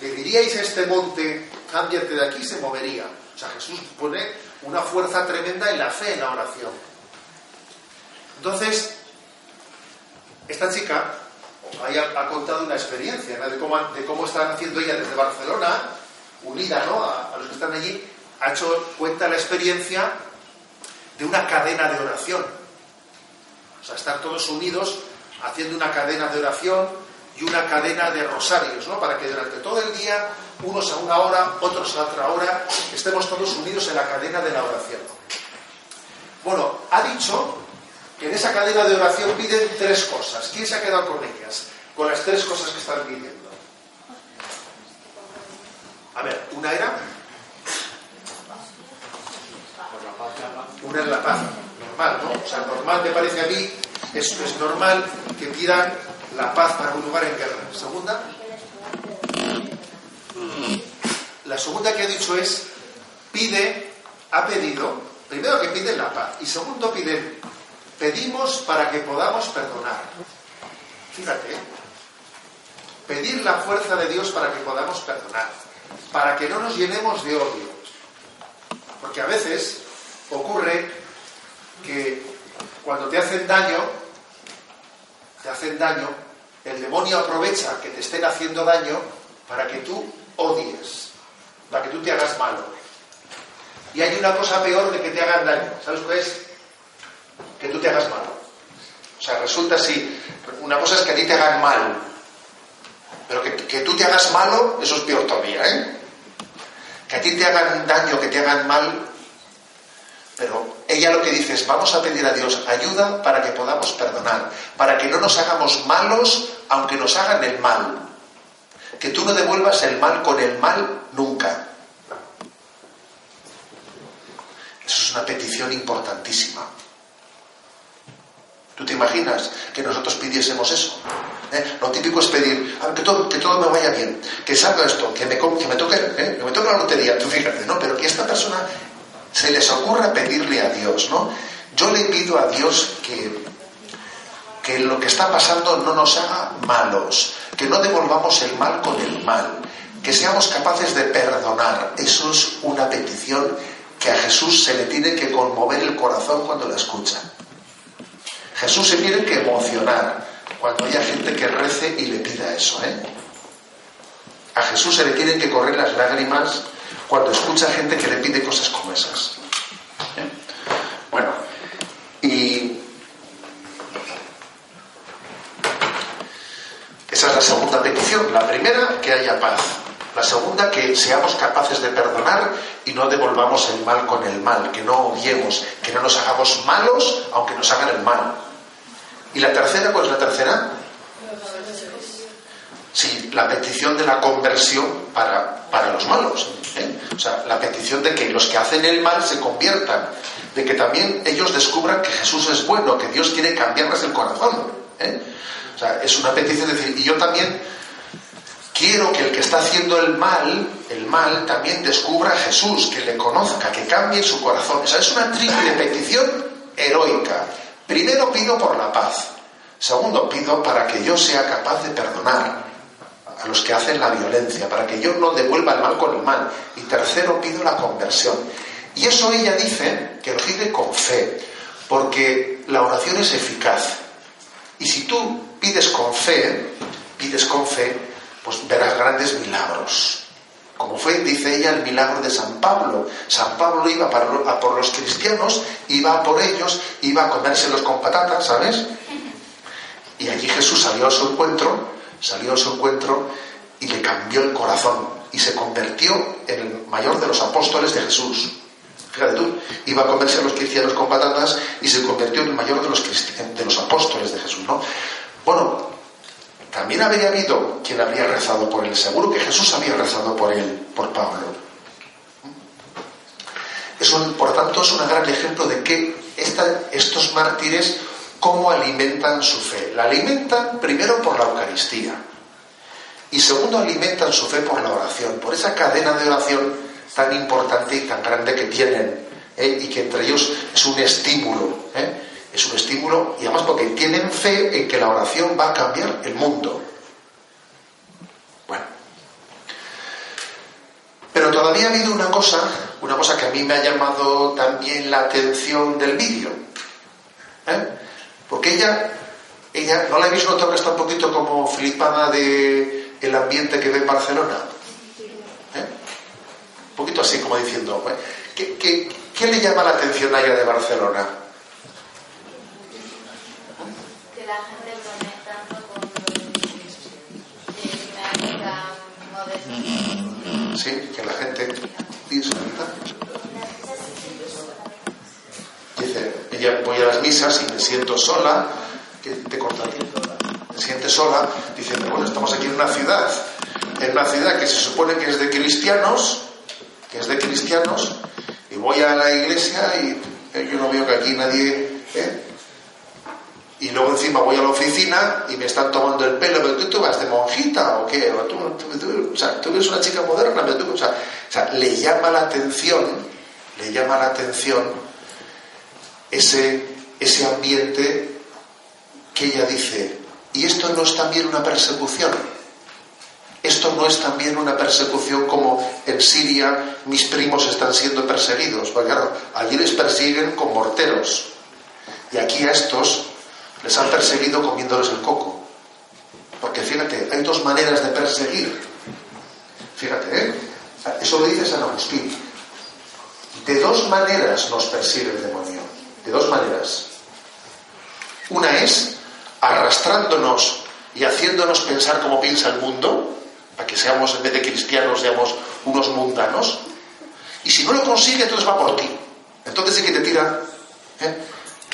le diríais a este monte, cámbiate de aquí, se movería. O sea, Jesús pone una fuerza tremenda en la fe, en la oración. Entonces, esta chica ha, contado una experiencia de, cómo, de están haciendo ella desde Barcelona, unida ¿no? a los que están allí, ha hecho cuenta la experiencia de una cadena de oración. O sea, estar todos unidos haciendo una cadena de oración y una cadena de rosarios, ¿no? Para que durante todo el día, unos a una hora, otros a otra hora, estemos todos unidos en la cadena de la oración. Bueno, ha dicho que en esa cadena de oración piden tres cosas. ¿Quién se ha quedado con ellas? Con las tres cosas que están pidiendo. A ver, una era. Una es la paz, normal, ¿no? O sea, normal me parece a mí, es, es normal que pidan la paz para un lugar en guerra. Segunda. La segunda que ha dicho es, pide, ha pedido, primero que piden la paz y segundo piden, pedimos para que podamos perdonar. Fíjate, ¿eh? pedir la fuerza de Dios para que podamos perdonar, para que no nos llenemos de odio. Porque a veces ocurre que cuando te hacen daño, te hacen daño, el demonio aprovecha que te estén haciendo daño para que tú odies, para que tú te hagas malo. Y hay una cosa peor de que te hagan daño. ¿Sabes cuál es? Que tú te hagas malo. O sea, resulta así. Una cosa es que a ti te hagan mal. Pero que, que tú te hagas malo, eso es peor todavía, ¿eh? Que a ti te hagan daño, que te hagan mal. Pero ella lo que dice es, vamos a pedir a Dios ayuda para que podamos perdonar, para que no nos hagamos malos aunque nos hagan el mal. Que tú no devuelvas el mal con el mal nunca. Eso es una petición importantísima. ¿Tú te imaginas que nosotros pidiésemos eso? ¿Eh? Lo típico es pedir "Ah, que, todo, que todo me vaya bien, que salga esto, que me, que me toque, ¿eh? que me toque la lotería, tú fíjate, ¿no? Pero que esta persona se les ocurra pedirle a Dios, ¿no? Yo le pido a Dios que, que lo que está pasando no nos haga malos, que no devolvamos el mal con el mal, que seamos capaces de perdonar. Eso es una petición que a Jesús se le tiene que conmover el corazón cuando la escucha. Jesús se tiene que emocionar cuando haya gente que rece y le pida eso, ¿eh? A Jesús se le tienen que correr las lágrimas cuando escucha gente que le pide cosas como esas. ¿eh? Bueno, y esa es la segunda petición. La primera, que haya paz. La segunda, que seamos capaces de perdonar y no devolvamos el mal con el mal, que no odiemos, que no nos hagamos malos aunque nos hagan el mal. ¿Y la tercera, cuál es la tercera? Sí, la petición de la conversión para, para los malos. O sea, la petición de que los que hacen el mal se conviertan, de que también ellos descubran que Jesús es bueno, que Dios quiere cambiarles el corazón. ¿eh? O sea, es una petición de decir, y yo también quiero que el que está haciendo el mal, el mal, también descubra a Jesús, que le conozca, que cambie su corazón. O sea, es una triple petición heroica. Primero pido por la paz. Segundo, pido para que yo sea capaz de perdonar a los que hacen la violencia, para que yo no devuelva el mal con el mal. Y tercero, pido la conversión. Y eso ella dice que lo pide con fe, porque la oración es eficaz. Y si tú pides con fe, pides con fe, pues verás grandes milagros. Como fue, dice ella, el milagro de San Pablo. San Pablo iba a por los cristianos, iba por ellos, iba a comérselos con patatas, ¿sabes? Y allí Jesús salió a su encuentro, salió a su encuentro y le cambió el corazón y se convirtió en el mayor de los apóstoles de Jesús. Fíjate tú, iba a comerse a los cristianos con patatas y se convirtió en el mayor de los, de los apóstoles de Jesús, ¿no? Bueno, también habría habido quien habría rezado por él. Seguro que Jesús había rezado por él, por Pablo. Es por tanto, es un gran ejemplo de que estos mártires, cómo alimentan su fe. La alimentan primero por la Eucaristía. Y segundo, alimentan su fe por la oración, por esa cadena de oración tan importante y tan grande que tienen. ¿eh? Y que entre ellos es un estímulo. ¿eh? Es un estímulo y además porque tienen fe en que la oración va a cambiar el mundo. Bueno. Pero todavía ha habido una cosa, una cosa que a mí me ha llamado también la atención del vídeo. ¿eh? Porque ella, ella, ¿no la habéis notado que está un poquito como flipada de el ambiente que ve en Barcelona? ¿Eh? Un poquito así como diciendo, ¿eh? ¿qué, qué, qué le llama la atención a ella de Barcelona? la gente conectando con dinámica moderna. Sí, que la gente dice, voy a las misas y me siento sola, que te corta tiempo, me siente sola, diciendo, bueno, estamos aquí en una ciudad, en una ciudad que se supone que es de cristianos, que es de cristianos, y voy a la iglesia y eh, yo no veo que aquí nadie, ¿eh? y luego encima voy a la oficina y me están tomando el pelo, pero tú, vas de monjita o qué, o, tú, o sea, tú eres una chica moderna, pero tú, o, sea, o sea, le llama la atención, le llama la atención ese, ese ambiente que ella dice, ¿y esto no es también una persecución? ¿Esto no es también una persecución como en Siria mis primos están siendo perseguidos? Porque claro, allí les persiguen con morteros. Y aquí a estos les han perseguido comiéndoles el coco. Porque fíjate, hay dos maneras de perseguir. Fíjate, ¿eh? Eso lo dice San Agustín. De dos maneras nos persigue el demonio. De dos maneras. Una es arrastrándonos y haciéndonos pensar como piensa el mundo, para que seamos, en vez de cristianos, seamos unos mundanos. Y si no lo consigue, entonces va por ti. Entonces sí que te tira. ¿eh?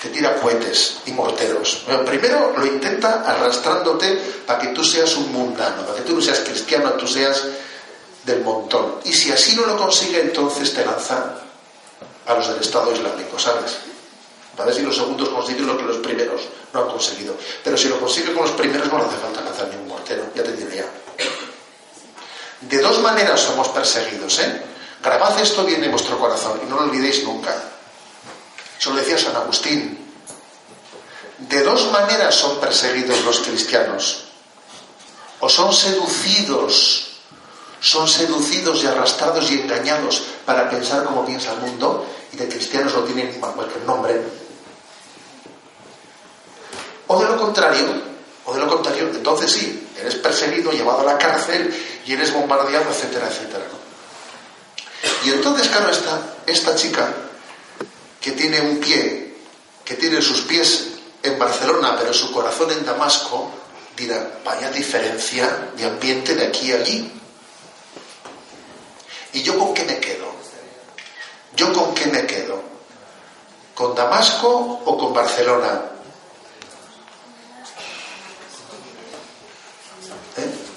te tira cohetes y morteros. primero lo intenta arrastrándote para que tú seas un mundano, para que tú no seas cristiano, tú seas del montón. Y si así no lo consigue, entonces te lanza a los del Estado Islámico, ¿sabes? Para ver si los segundos consiguen lo que los primeros no han conseguido. Pero si lo consigue con los primeros, no le hace falta lanzar ningún mortero, ya te diré ya. De dos maneras somos perseguidos, ¿eh? Grabad esto bien en vuestro corazón y no lo olvidéis nunca. Eso lo decía San Agustín. De dos maneras son perseguidos los cristianos. O son seducidos, son seducidos y arrastrados y engañados para pensar como piensa el mundo, y de cristianos no tienen cualquier nombre. O de lo contrario, o de lo contrario, entonces sí, eres perseguido, llevado a la cárcel y eres bombardeado, etcétera, etcétera. Y entonces, claro, esta, esta chica que tiene un pie, que tiene sus pies en Barcelona, pero su corazón en Damasco, dirá, vaya diferencia de ambiente de aquí a allí. ¿Y yo con qué me quedo? ¿Yo con qué me quedo? ¿Con Damasco o con Barcelona?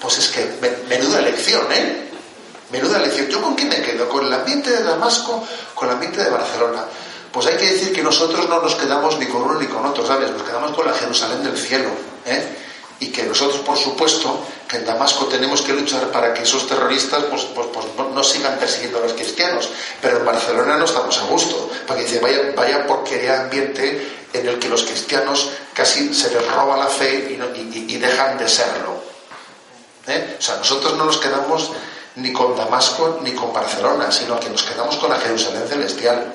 Pues es que, menuda elección, ¿eh? Menuda lección. ¿Yo con quién me quedo? ¿Con el ambiente de Damasco? ¿Con el ambiente de Barcelona? Pues hay que decir que nosotros no nos quedamos ni con uno ni con otro, ¿sabes? Nos quedamos con la Jerusalén del cielo. ¿eh? Y que nosotros, por supuesto, que en Damasco tenemos que luchar para que esos terroristas pues, pues, pues no, sigan persiguiendo a los cristianos. Pero en Barcelona no estamos a gusto. Porque dice, vaya, vaya porquería ambiente en el que los cristianos casi se les roba la fe y dejan de serlo. ¿Eh? O sea, nosotros no nos quedamos ni con Damasco ni con Barcelona, sino que nos quedamos con la Jerusalén celestial.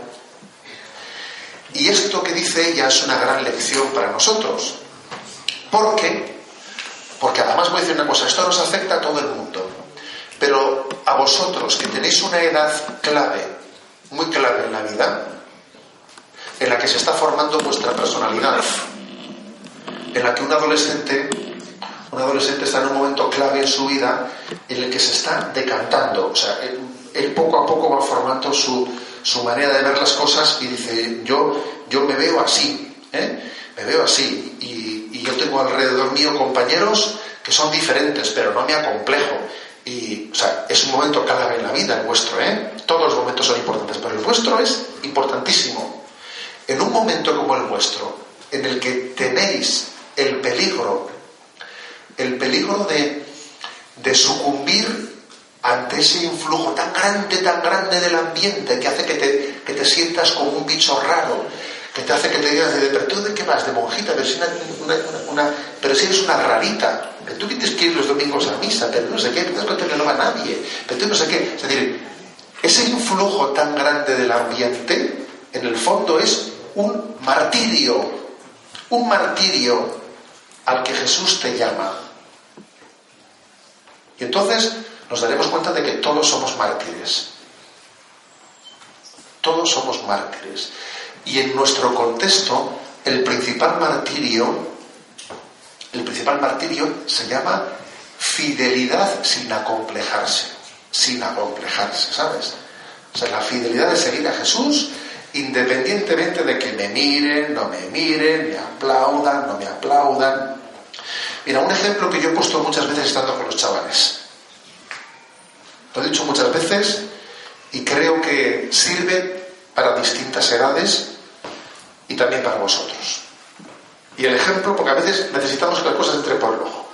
Y esto que dice ella es una gran lección para nosotros. ¿Por qué? Porque además voy a decir una cosa, esto nos afecta a todo el mundo. Pero a vosotros que tenéis una edad clave, muy clave en la vida, en la que se está formando vuestra personalidad, en la que un adolescente, un adolescente está en un momento clave en su vida en el que se está decantando, o sea, él, poco a poco va formando su, su manera de ver las cosas y dice, yo, yo me veo así, ¿eh? me veo así, y, y yo tengo alrededor mío compañeros que son diferentes, pero no me acomplejo. Y, o sea, es un momento clave en la vida el vuestro, ¿eh? Todos los momentos son importantes, pero el vuestro es importantísimo. En un momento como el vuestro, en el que tenéis el peligro, el peligro de, sucumbir ante ese influjo tan grande, tan grande del ambiente que hace que te, que te sientas como un bicho raro, que te hace que te digas, de, pero tú de qué vas, de monjita, pero si, una, una- pero si eres una rarita, que tú tienes que ir los domingos a misa, pero no sé qué, cuenta que no va nadie, pero tú no sé qué. Es decir, ese influjo tan grande del ambiente, en el fondo es un martirio, un martirio al que Jesús te llama. Y entonces nos daremos cuenta de que todos somos mártires. Todos somos mártires. Y en nuestro contexto, el principal martirio, el principal martirio se llama fidelidad sin acomplejarse. Sin acomplejarse, ¿sabes? O sea, la fidelidad de seguir a Jesús independientemente de que me miren, no me miren, me aplaudan, no me aplaudan. Mira, un ejemplo que yo he puesto muchas veces estando con los chavales. Lo he dicho muchas veces y creo que sirve para distintas edades y también para vosotros. Y el ejemplo, porque a veces necesitamos que las cosas entren por el ojo.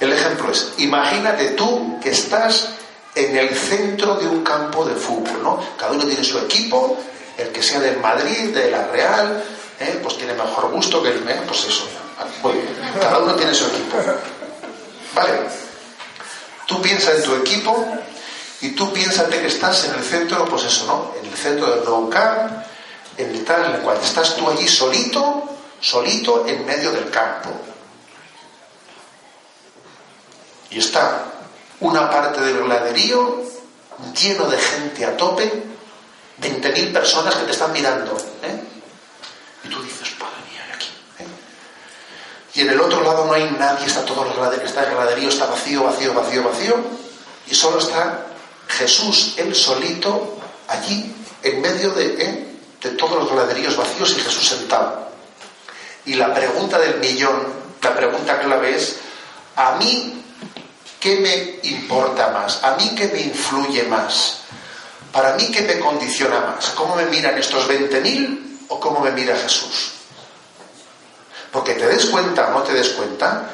El ejemplo es, imagínate tú que estás en el centro de un campo de fútbol, ¿no? Cada uno tiene su equipo, el que sea del Madrid, de la Real, ¿eh? pues tiene mejor gusto que el, ¿eh? pues eso, cada uno tiene su equipo. Vale, tú piensas en tu equipo y tú piénsate que estás en el centro, pues eso, ¿no? En el centro del Camp, en el tal en el cual estás tú allí solito, solito en medio del campo. Y está una parte del graderío lleno de gente a tope, 20.000 personas que te están mirando. ¿eh? Y tú dices, mía, ¿y aquí? ¿eh? Y en el otro lado no hay nadie, está todo el graderío, está vacío, vacío, vacío, vacío, y solo está Jesús, él solito, allí, en medio de, ¿eh? de todos los graderíos vacíos y Jesús sentado. Y la pregunta del millón, la pregunta clave es, ¿a mí qué me importa más? ¿A mí qué me influye más? ¿Para mí qué me condiciona más? ¿Cómo me miran estos 20.000 o cómo me mira Jesús? Porque te des cuenta o no te des cuenta,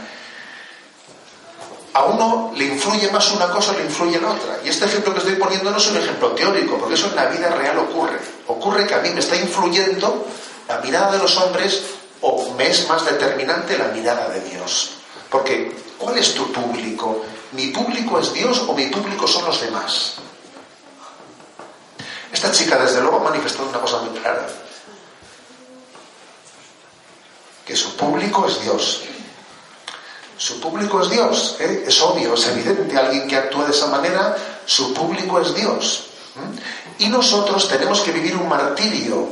a uno le influye más una cosa o le influye la otra. Y este ejemplo que estoy poniendo no es un ejemplo teórico, porque eso en la vida real ocurre. Ocurre que a mí me está influyendo la mirada de los hombres o me es más determinante la mirada de Dios. Porque, ¿cuál es tu público? ¿Mi público es Dios o mi público son los demás? Esta chica, desde luego, ha manifestado una cosa muy clara. Que su público es Dios. Su público es Dios. ¿eh? Es obvio, es evidente. Alguien que actúa de esa manera, su público es Dios. ¿Mm? Y nosotros tenemos que vivir un martirio.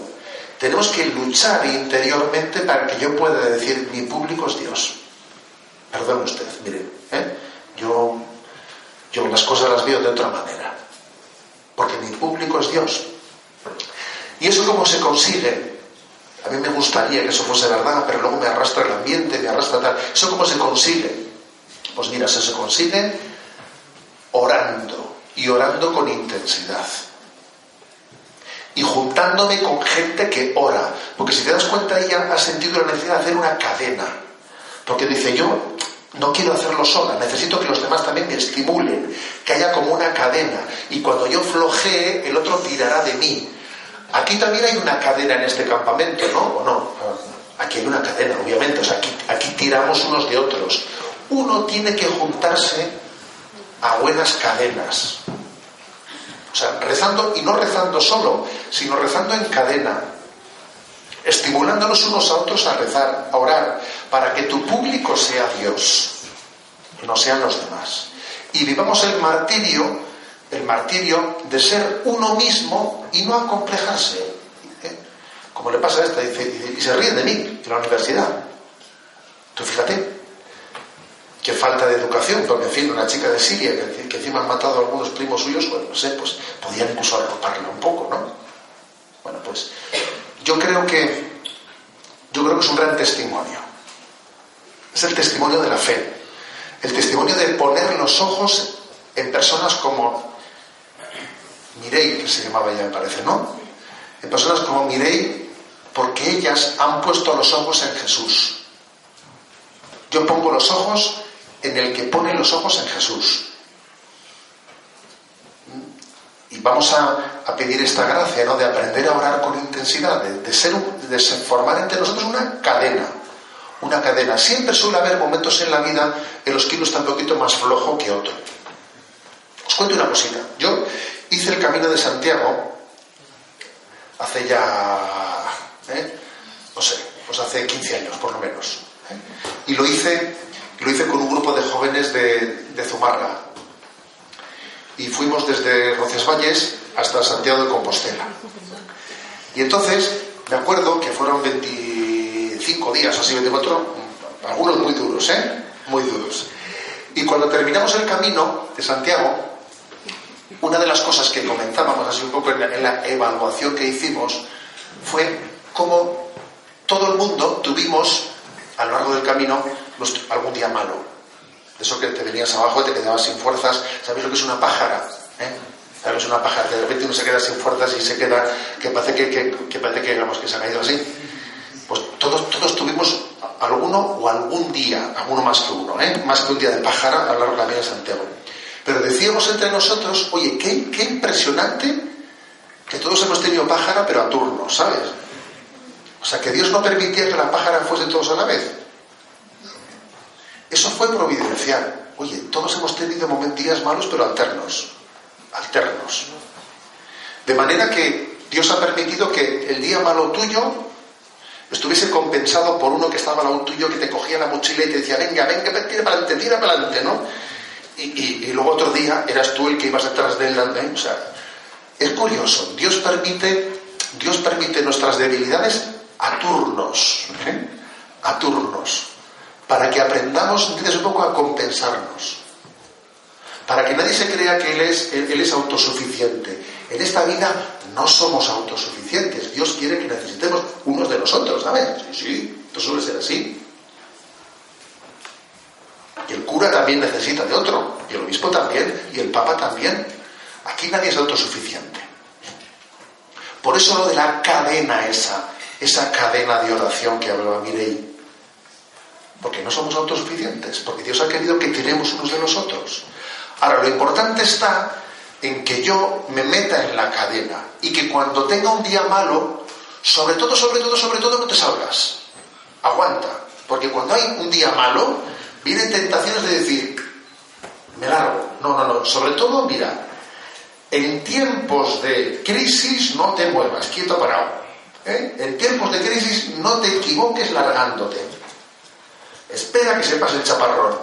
Tenemos que luchar interiormente para que yo pueda decir, mi público es Dios. Perdón usted, mire, ¿eh? yo, yo las cosas las veo de otra manera. Porque mi público es Dios. ¿Y eso cómo se consigue? A mí me gustaría que eso fuese verdad, pero luego me arrastra el ambiente, me arrastra tal. ¿Eso cómo se consigue? Pues mira, eso se consigue orando y orando con intensidad. Y juntándome con gente que ora. Porque si te das cuenta, ella ha sentido la necesidad de hacer una cadena. Porque dice, yo no quiero hacerlo sola, necesito que los demás también me estimulen, que haya como una cadena. Y cuando yo flojee, el otro tirará de mí. Aquí también hay una cadena en este campamento, ¿no? ¿O no? Aquí hay una cadena, obviamente. O sea, aquí, tiramos unos de otros. Uno tiene que juntarse a buenas cadenas. O sea, rezando y no rezando solo, sino rezando en cadena, estimulándonos unos a otros a rezar, a orar, para que tu público sea Dios, no sean los demás. Y vivamos el martirio, el martirio de ser uno mismo y no acomplejarse. ¿eh? Como le pasa a esta, dice, y se ríen de mí en la universidad. Tú fíjate, qué falta de educación, porque en fin, una chica de Siria que, que encima han matado a algunos primos suyos, bueno, no sé, pues podían incluso arroparla un poco, ¿no? Bueno, pues yo creo que yo creo que es un gran testimonio. Es el testimonio de la fe. El testimonio de poner los ojos en personas como Mirei, que se llamaba ya me parece, ¿no? En personas como Mirei, porque ellas han puesto los ojos en Jesús. Yo pongo los ojos en el que pone los ojos en Jesús. Y vamos a, pedir esta gracia, ¿no? De aprender a orar con intensidad, de, ser, de formar entre nosotros una cadena. Una cadena. Siempre suele haber momentos en la vida en los que uno está un poquito más flojo que otro. Os cuento una cosita. Yo hice el camino de Santiago hace ya, ¿eh? no sé, pues hace 15 años por lo menos. ¿eh? Y lo hice, lo hice con un grupo de jóvenes de, de Zumarra. Y fuimos desde Roncesvalles hasta Santiago de Compostela. Y entonces, me acuerdo que fueron 25 días o así, 24, algunos muy duros, ¿eh? Muy duros. Y cuando terminamos el camino de Santiago, una de las cosas que comentábamos así un poco en la, en la evaluación que hicimos fue cómo todo el mundo tuvimos a lo largo del camino algún día malo. De eso que te venías abajo y te quedabas sin fuerzas. ¿Sabéis lo que es una pájara? ¿Eh? ¿Sabes una pájara? De repente uno se queda sin fuerzas y se queda, que parece que, que, que parece que, digamos, que se ha caído así. Pues todos, todos tuvimos alguno o algún día, alguno más que uno, ¿eh? más que un día de pájara a lo largo de la vida de Santiago. Pero decíamos entre nosotros, oye, qué, qué impresionante que todos hemos tenido pájara, pero a turno, ¿sabes? O sea, que Dios no permitía que la pájara fuese todos a la vez. Eso fue providencial. Oye, todos hemos tenido días malos, pero alternos. Alternos. De manera que Dios ha permitido que el día malo tuyo estuviese compensado por uno que estaba al lado tuyo, que te cogía la mochila y te decía, venga, venga, tira para adelante, tira para adelante, ¿no? Y, y- y luego otro día eras tú el que ibas detrás de él, ¿eh? O sea, es curioso. Dios permite, Dios permite nuestras debilidades a turnos, ¿eh? A turnos. Para que aprendamos. Un poco a compensarnos. Para que nadie se crea que él es, él, él es autosuficiente. En esta vida no somos autosuficientes. Dios quiere que necesitemos unos de nosotros, ¿sabes? Sí, sí, esto suele ser así. Y el cura también necesita de otro, y el obispo también, y el papa también. Aquí nadie es autosuficiente. Por eso lo de la cadena esa, esa cadena de oración que hablaba Mirei. Porque no somos autosuficientes, porque Dios ha querido que tiremos unos de los otros. Ahora, lo importante está en que yo me meta en la cadena y que cuando tenga un día malo, sobre todo, sobre todo, sobre todo, no te salgas. Aguanta. Porque cuando hay un día malo, vienen tentaciones de decir, me largo. No, no, no. Sobre todo, mira, en tiempos de crisis no te muevas, quieto parado. ¿eh? En tiempos de crisis no te equivoques largándote. Espera que se pase el chaparrón.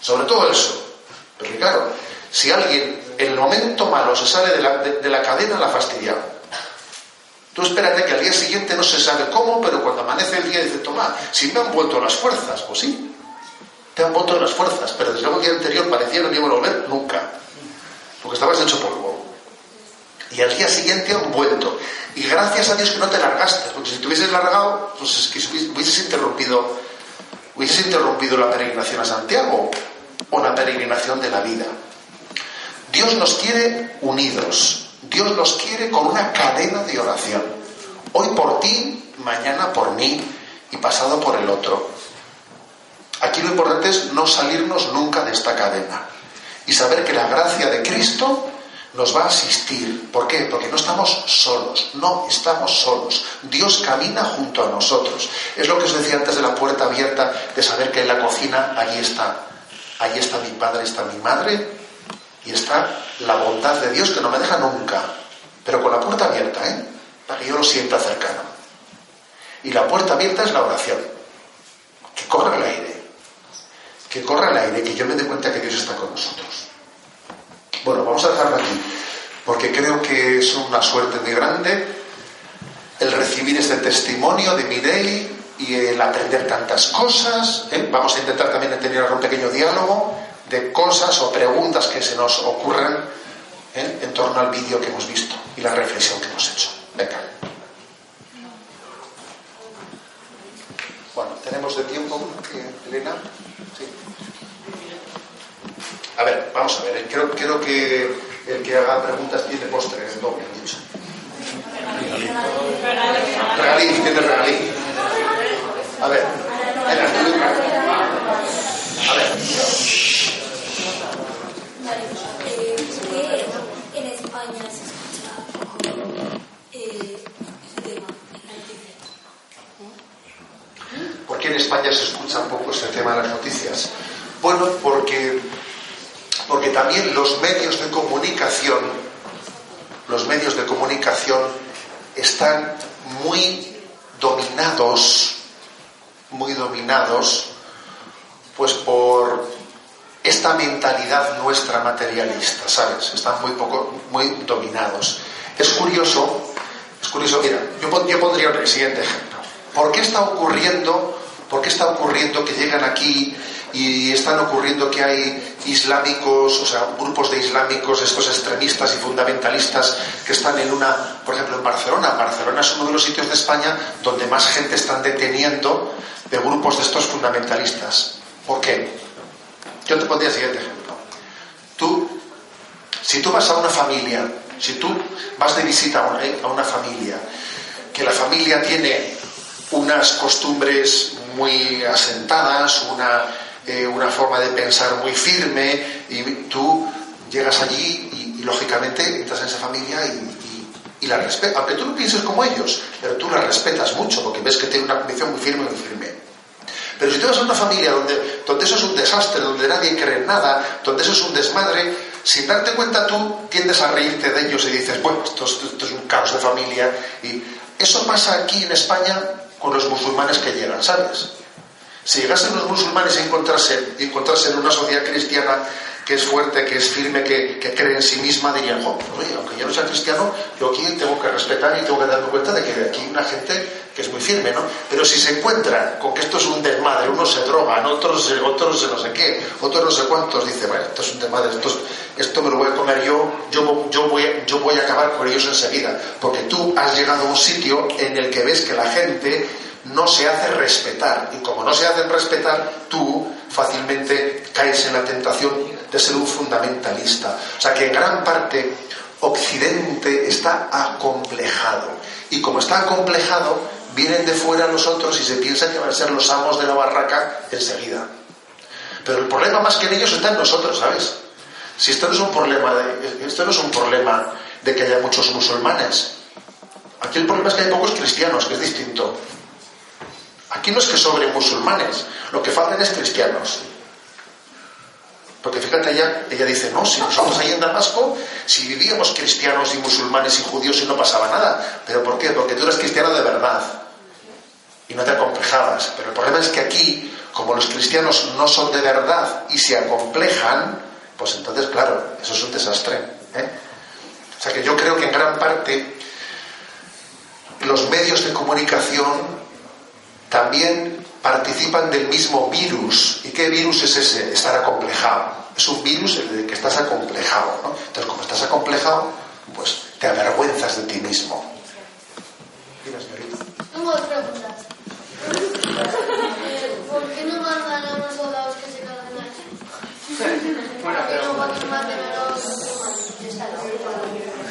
Sobre todo eso. Porque claro, si alguien en el momento malo se sale de la, de- de la cadena, la ha fastidiado. Tú espérate que al día siguiente no se sabe cómo, pero cuando amanece el día dice, toma, si me han vuelto las fuerzas, pues sí, te han vuelto las fuerzas, pero desde luego el día anterior parecía no me iba a volver nunca, porque estabas hecho polvo. Y al día siguiente han vuelto. Y gracias a Dios que no te largaste, porque si te hubieses largado, pues es que hubieses interrumpido, hubieses interrumpido la peregrinación a Santiago. o la peregrinación de la vida. Dios nos quiere unidos, Dios nos quiere con una cadena de oración. Hoy por ti, mañana por mí y pasado por el otro. Aquí lo importante es no salirnos nunca de esta cadena y saber que la gracia de Cristo nos va a asistir. ¿Por qué? Porque no estamos solos, no estamos solos. Dios camina junto a nosotros. Es lo que os decía antes de la puerta abierta, de saber que en la cocina allí está, allí está mi padre, está mi madre y está la bondad de Dios que no me deja nunca, pero con la puerta abierta, ¿eh? Para que yo lo sienta cercano. Y la puerta abierta es la oración. Que corra el aire. Que corra el aire, que yo me dé cuenta que Dios está con nosotros. Bueno, vamos a dejarlo aquí, porque creo que es una suerte muy grande el recibir este testimonio de Mirei y el aprender tantas cosas. ¿eh? Vamos a intentar también tener un pequeño diálogo de cosas o preguntas que se nos ocurran en torno al vídeo que hemos visto y la reflexión que hemos hecho. Venga. Bueno, tenemos de tiempo, eh, Elena. Sí. A ver, vamos a ver. eh, Creo, que el que haga preguntas tiene postre, es doble, dicho. Regalí, tiene regalí. A ver. A ver. Vale, eh, ¿por qué en España se escucha poco eh, ese tema en la noticia? ¿Por qué en España se escucha poco ese tema de las noticias? Bueno, porque, porque también los medios de comunicación, los medios de comunicación están muy dominados, muy dominados, pues por esta mentalidad nuestra materialista, ¿sabes? Están muy poco, muy dominados. Es curioso, es curioso, mira, yo, yo pondría el siguiente ejemplo. ¿Por qué está ocurriendo, por qué está ocurriendo que llegan aquí y están ocurriendo que hay islámicos, o sea, grupos de islámicos, estos extremistas y fundamentalistas que están en una, por ejemplo, en Barcelona. Barcelona es uno de los sitios de España donde más gente están deteniendo de grupos de estos fundamentalistas. ¿Por qué? Yo te pondría el siguiente ejemplo. Tú, si tú vas a una familia, si tú vas de visita a una, a una familia, que la familia tiene unas costumbres muy asentadas, una, eh, una forma de pensar muy firme, y tú llegas allí y, lógicamente entras en esa familia y, y, la respetas, aunque tú no pienses como ellos, pero tú la respetas mucho porque ves que tiene una convicción muy firme, muy firme. Pero si tú vas a una familia donde, donde eso es un desastre, donde nadie cree en nada, donde eso es un desmadre, sin darte cuenta tú tiendes a reírte de ellos y dices, bueno, esto, esto, esto es un caos de familia. Y eso pasa aquí en España con los musulmanes que llegan, ¿sabes? Si llegasen los musulmanes a encontrarse, encontrarse en una sociedad cristiana que es fuerte, que es firme, que, que cree en sí misma, dirían, oh, oye, aunque yo no sea cristiano, yo aquí tengo que respetar y tengo que darme cuenta de que aquí hay una gente que es muy firme, ¿no? Pero si se encuentran con que esto es un desmadre, unos se drogan, otros, otros no sé qué, otros no sé cuántos, dice, bueno, esto es un desmadre, esto, es- esto me lo voy a comer yo, yo, yo, voy, yo voy a acabar con ellos enseguida, porque tú has llegado a un sitio en el que ves que la gente no se hace respetar, y como no se hacen respetar, tú fácilmente caes en la tentación de ser un fundamentalista. O sea que en gran parte Occidente está acomplejado. Y como está acomplejado, vienen de fuera los otros y se piensan que van a ser los amos de la barraca enseguida. Pero el problema más que en ellos está en nosotros, ¿sabes? Si esto no es un problema de, esto no es un problema de que haya muchos musulmanes. Aquí el problema es que hay pocos cristianos, que es distinto. Aquí no es que sobren musulmanes, lo que faltan es cristianos. Porque fíjate, ella, ella dice, no, si nosotros ahí en Damasco, si vivíamos cristianos y musulmanes y judíos y no pasaba nada. ¿Pero por qué? Porque tú eres cristiano de verdad. Y no te acomplejabas. Pero el problema es que aquí, como los cristianos no son de verdad y se acomplejan, pues entonces, claro, eso es un desastre. ¿eh? O sea que yo creo que en gran parte los medios de comunicación también participan del mismo virus. ¿Y qué virus es ese? Estar acomplejado. Es un virus el de que estás acomplejado. Entonces, como estás acomplejado, pues te avergüenzas de ti mismo. Señorita. Tengo dos preguntas. ¿Por qué no mandan a soldados que se cagan allí? Bueno, pero... Tu madre no lo está la última.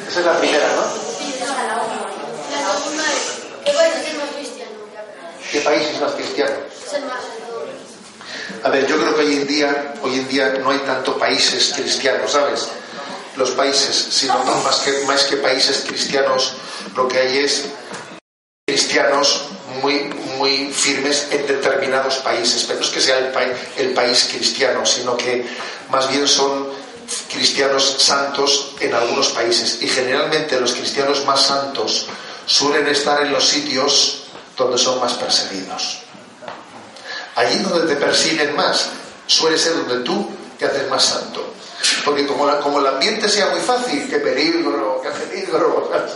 Esa es la primera, ¿no? Sí, está la última. La segunda es vais a ser más cristiano. ¿Qué país es más cristiano? Ser más en todo. A ver, yo creo que hoy en día, hoy en día no hay tanto países cristianos, ¿sabes? Los países, sino más que, más que países cristianos, lo que hay es cristianos muy, muy firmes en determinados países. Pero no es que sea el, pa- el país cristiano, sino que más bien son cristianos santos en algunos países. Y generalmente los cristianos más santos suelen estar en los sitios donde son más perseguidos. Allí donde te persiguen más, suele ser donde tú te haces más santo. Porque como, la- como el ambiente sea muy fácil, qué peligro, qué peligro, ¿sabes?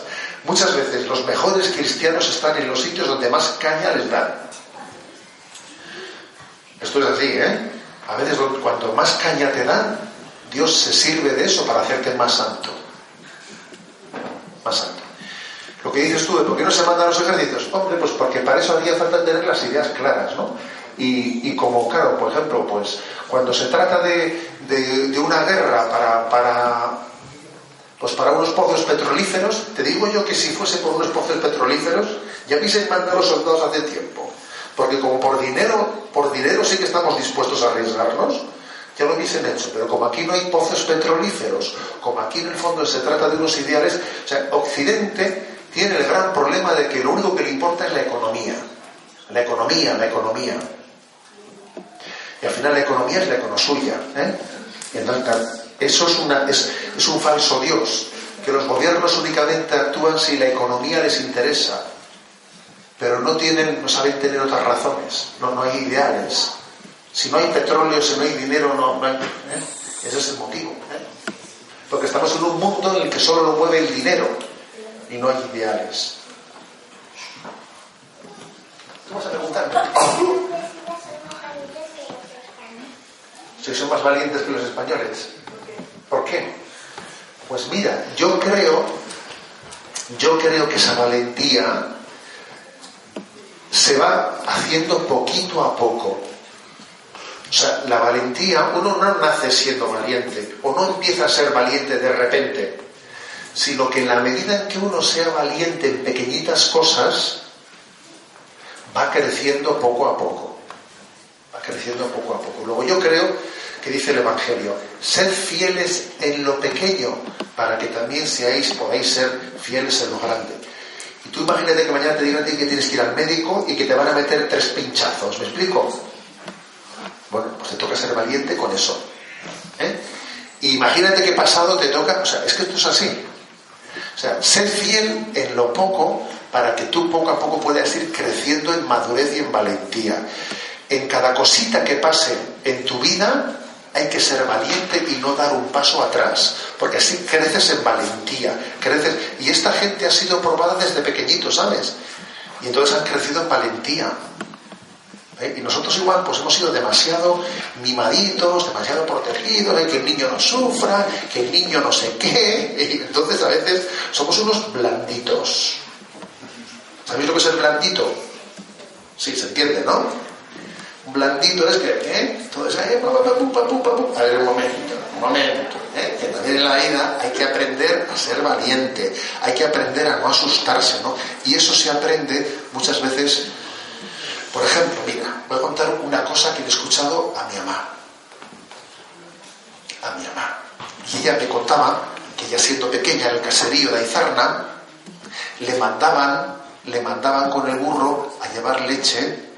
Muchas veces los mejores cristianos están en los sitios donde más caña les dan. Esto es así, ¿eh? A veces cuanto más caña te dan, Dios se sirve de eso para hacerte más santo. Más santo. Lo que dices tú por qué no se mandan los ejércitos, hombre, pues porque para eso hacía falta tener las ideas claras, ¿no? Y, como, claro, por ejemplo, pues cuando se trata de, de- de una guerra para, para, pues para unos pozos petrolíferos, te digo yo que si fuese por unos pozos petrolíferos, ya hubiesen mandado los soldados hace tiempo. Porque como por dinero, por dinero sí que estamos dispuestos a arriesgarnos, ya lo hubiesen hecho. Pero como aquí no hay pozos petrolíferos, como aquí en el fondo se trata de unos ideales, o sea, Occidente tiene el gran problema de que lo único que le importa es la economía. La economía, la economía. Y al final la economía es la. ¿eh? Y entonces, claro, eso es, una, es, es un falso Dios, que los gobiernos únicamente actúan si la economía les interesa, pero no tienen, no saben tener otras razones, no, no hay ideales. Si no hay petróleo, si no hay dinero, no, no hay- ¿eh? Ese es el motivo. ¿eh? Porque estamos en un mundo en el que solo lo mueve el dinero y no hay ideales. ¿Qué vas a preguntar? Si son más valientes que los españoles. ¿Por qué? Pues mira, yo creo, yo creo que esa valentía se va haciendo poquito a poco. O sea, la valentía, uno no nace siendo valiente, o no empieza a ser valiente de repente, sino que en la medida en que uno sea valiente en pequeñitas cosas, va creciendo poco a poco. Va creciendo poco a poco. Luego yo creo que dice el Evangelio, sed fieles en lo pequeño, para que también seáis, podáis ser fieles en lo grande. Y tú imagínate que mañana te digan a ti que tienes que ir al médico y que te van a meter tres pinchazos, ¿me explico? Bueno, pues te toca ser valiente con eso. ¿eh? Imagínate que pasado te toca, o sea, es que esto es así. O sea, ser fiel en lo poco para que tú poco a poco puedas ir creciendo en madurez y en valentía. En cada cosita que pase en tu vida hay que ser valiente y no dar un paso atrás, porque así creces en valentía, creces y esta gente ha sido probada desde pequeñito, ¿sabes? Y entonces han crecido en valentía. ¿Eh? Y nosotros igual pues hemos sido demasiado mimaditos, demasiado protegidos, ¿eh? que el niño no sufra, que el niño no sé qué, y entonces a veces somos unos blanditos. ¿Sabéis lo que es el blandito? Sí, se entiende, ¿no? Blandito es que, ¿eh? Pum, pa, pum. A ver, un momento, un momento, ¿eh? Que también en la vida hay que aprender a ser valiente, hay que aprender a no asustarse, ¿no? Y eso se aprende muchas veces por ejemplo, mira, voy a contar una cosa que le he escuchado a mi mamá. A mi mamá. Y ella me contaba que ya siendo pequeña en el caserío de Aizarna, le mandaban, le mandaban con el burro a llevar leche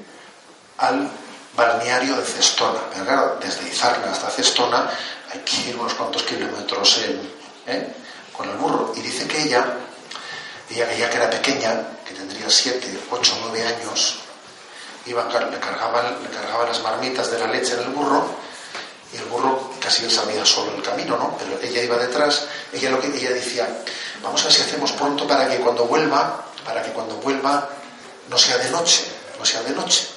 al balneario de Cestona. Desde Izarna hasta Cestona hay que ir unos cuantos kilómetros ¿eh? con el burro. Y dice que ella, ella, ella que era pequeña, que tendría 7, 8, 9 años, iba, le, cargaban, le cargaban las marmitas de la leche en el burro y el burro casi él sabía solo el camino, ¿no? Pero ella iba detrás, ella lo que ella decía, vamos a ver si hacemos pronto para que cuando vuelva, para que cuando vuelva no sea de noche, no sea de noche.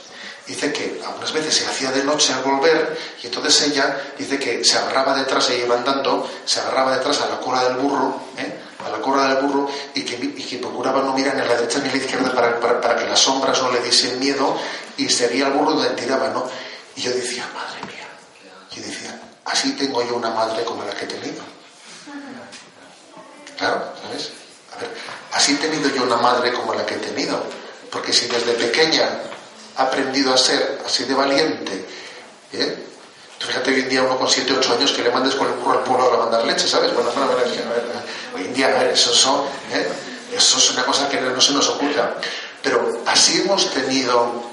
Dice que algunas veces se hacía de noche al volver y entonces ella dice que se agarraba detrás, ella iba andando, se agarraba detrás a la cola del burro, ¿eh? a la cola del burro y que, y que procuraba no mirar ni a la derecha ni a la izquierda para, para, para que las sombras no le diesen miedo y seguía al burro donde tiraba, ¿no? Y yo decía, madre mía, yo decía, así tengo yo una madre como la que he tenido. Claro, ¿sabes? A ver, así he tenido yo una madre como la que he tenido. Porque si desde pequeña ha aprendido a ser así de valiente, ¿eh? Fíjate hoy en día uno con 7, 8 años que le mandes con el burro al pueblo a mandar leche, ¿sabes? Bueno, bueno, ver, hoy en día, a ver, eso, son, ¿eh? eso es una cosa que no se nos oculta. Pero así hemos tenido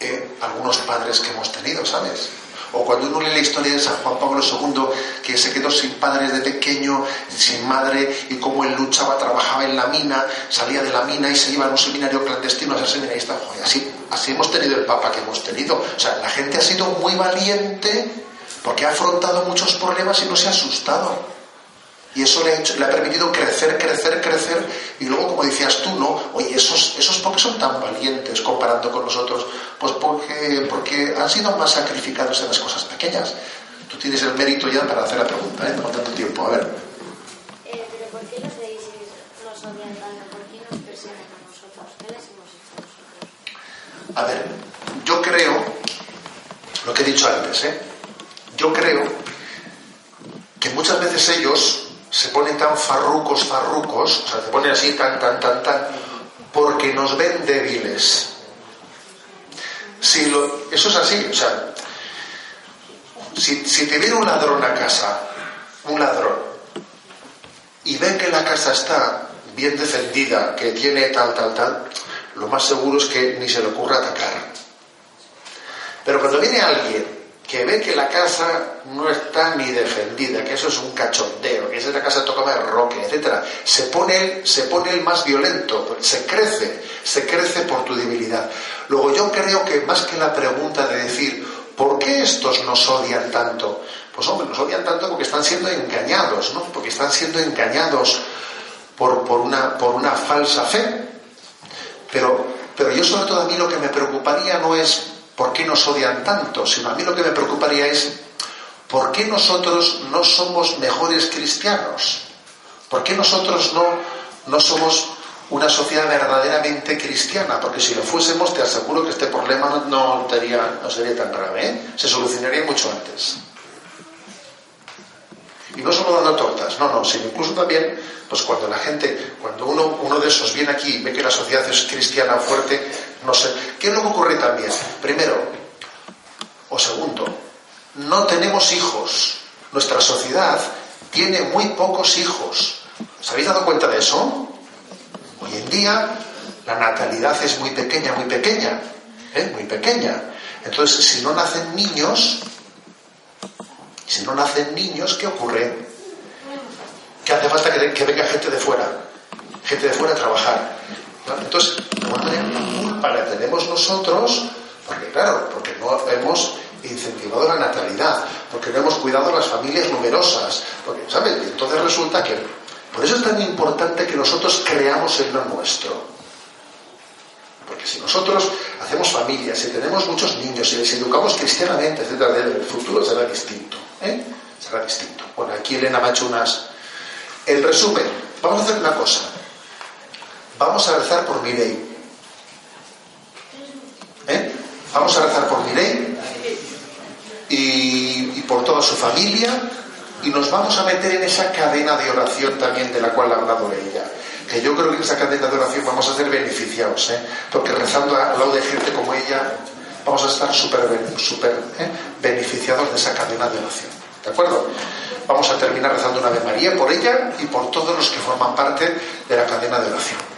eh, algunos padres que hemos tenido, ¿sabes? O cuando uno lee la historia de San Juan Pablo II, que se quedó sin padre de pequeño, sin madre, y cómo él luchaba, trabajaba en la mina, salía de la mina y se iba a un seminario clandestino a ser seminarista. Joder, así, así hemos tenido el Papa que hemos tenido. O sea, la gente ha sido muy valiente porque ha afrontado muchos problemas y no se ha asustado. Y eso le ha, hecho, le ha, permitido crecer, crecer, crecer. Y luego, como decías tú, ¿no? Oye, esos, esos por qué son tan valientes comparando con nosotros? Pues porque, porque han sido más sacrificados en las cosas pequeñas. Tú tienes el mérito ya para hacer la pregunta, ¿eh? No tanto tiempo. A ver. Eh, pero ¿por qué los países nos odian tanto? ¿Por qué nos persiguen a nosotros? ¿Qué les hemos hecho nosotros? A ver, yo creo, lo que he dicho antes, ¿eh? Yo creo que muchas veces ellos se ponen tan farrucos, farrucos, o sea, se ponen así tan, tan, tan, tan, porque nos ven débiles. Si lo, eso es así, o sea, si, si te viene un ladrón a casa, un ladrón, y ve que la casa está bien defendida, que tiene tal, tal, tal, lo más seguro es que ni se le ocurra atacar. Pero cuando viene alguien que ve que la casa no está ni defendida, que eso es un cachondeo, que esa casa toca de roque, etcétera, se pone, se pone el más violento, se crece, se crece por tu debilidad. Luego yo creo que más que la pregunta de decir, ¿por qué estos nos odian tanto? Pues hombre, nos odian tanto porque están siendo engañados, ¿no? Porque están siendo engañados por, por, una, por una falsa fe. Pero, pero yo sobre todo a mí lo que me preocuparía no es por qué nos odian tanto, sino a mí lo que me preocuparía es por qué nosotros no somos mejores cristianos, por qué nosotros no, no somos una sociedad verdaderamente cristiana, porque si lo fuésemos te aseguro que este problema no, sería, no sería tan grave, ¿eh? se solucionaría mucho antes. Y no solo dando tortas, no, no, sino incluso también, pues cuando la gente, cuando uno, uno de esos viene aquí y ve que la sociedad es cristiana fuerte, no sé, ¿qué es lo que ocurre también? Primero, o segundo, no tenemos hijos. Nuestra sociedad tiene muy pocos hijos. ¿Os habéis dado cuenta de eso? Hoy en día la natalidad es muy pequeña, muy pequeña, ¿eh? muy pequeña. Entonces, si no nacen niños, si no nacen niños, ¿qué ocurre? Que hace falta que, que venga gente de fuera, gente de fuera a trabajar. Entonces, de la culpa la tenemos nosotros, porque claro, porque no hemos incentivado la natalidad, porque no hemos cuidado las familias numerosas, porque, ¿sabes? Y entonces resulta que, por eso es tan importante que nosotros creamos en lo nuestro. Porque si nosotros hacemos familias, si tenemos muchos niños, si les educamos cristianamente, etcétera, el futuro será distinto. ¿eh? Será distinto. Bueno, aquí Elena me ha hecho unas. El resumen, vamos a hacer una cosa. Vamos a rezar por Mirei. ¿Eh? Vamos a rezar por Mirei y, y por toda su familia y nos vamos a meter en esa cadena de oración también de la cual ha hablado ella. Que yo creo que en esa cadena de oración vamos a ser beneficiados, ¿eh? porque rezando al lado de gente como ella vamos a estar súper super, ¿eh? beneficiados de esa cadena de oración. ¿De acuerdo? Vamos a terminar rezando una Ave María por ella y por todos los que forman parte de la cadena de oración.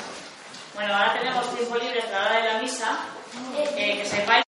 Bueno, ahora tenemos tiempo libre hasta la hora de la misa. Eh, que sepáis.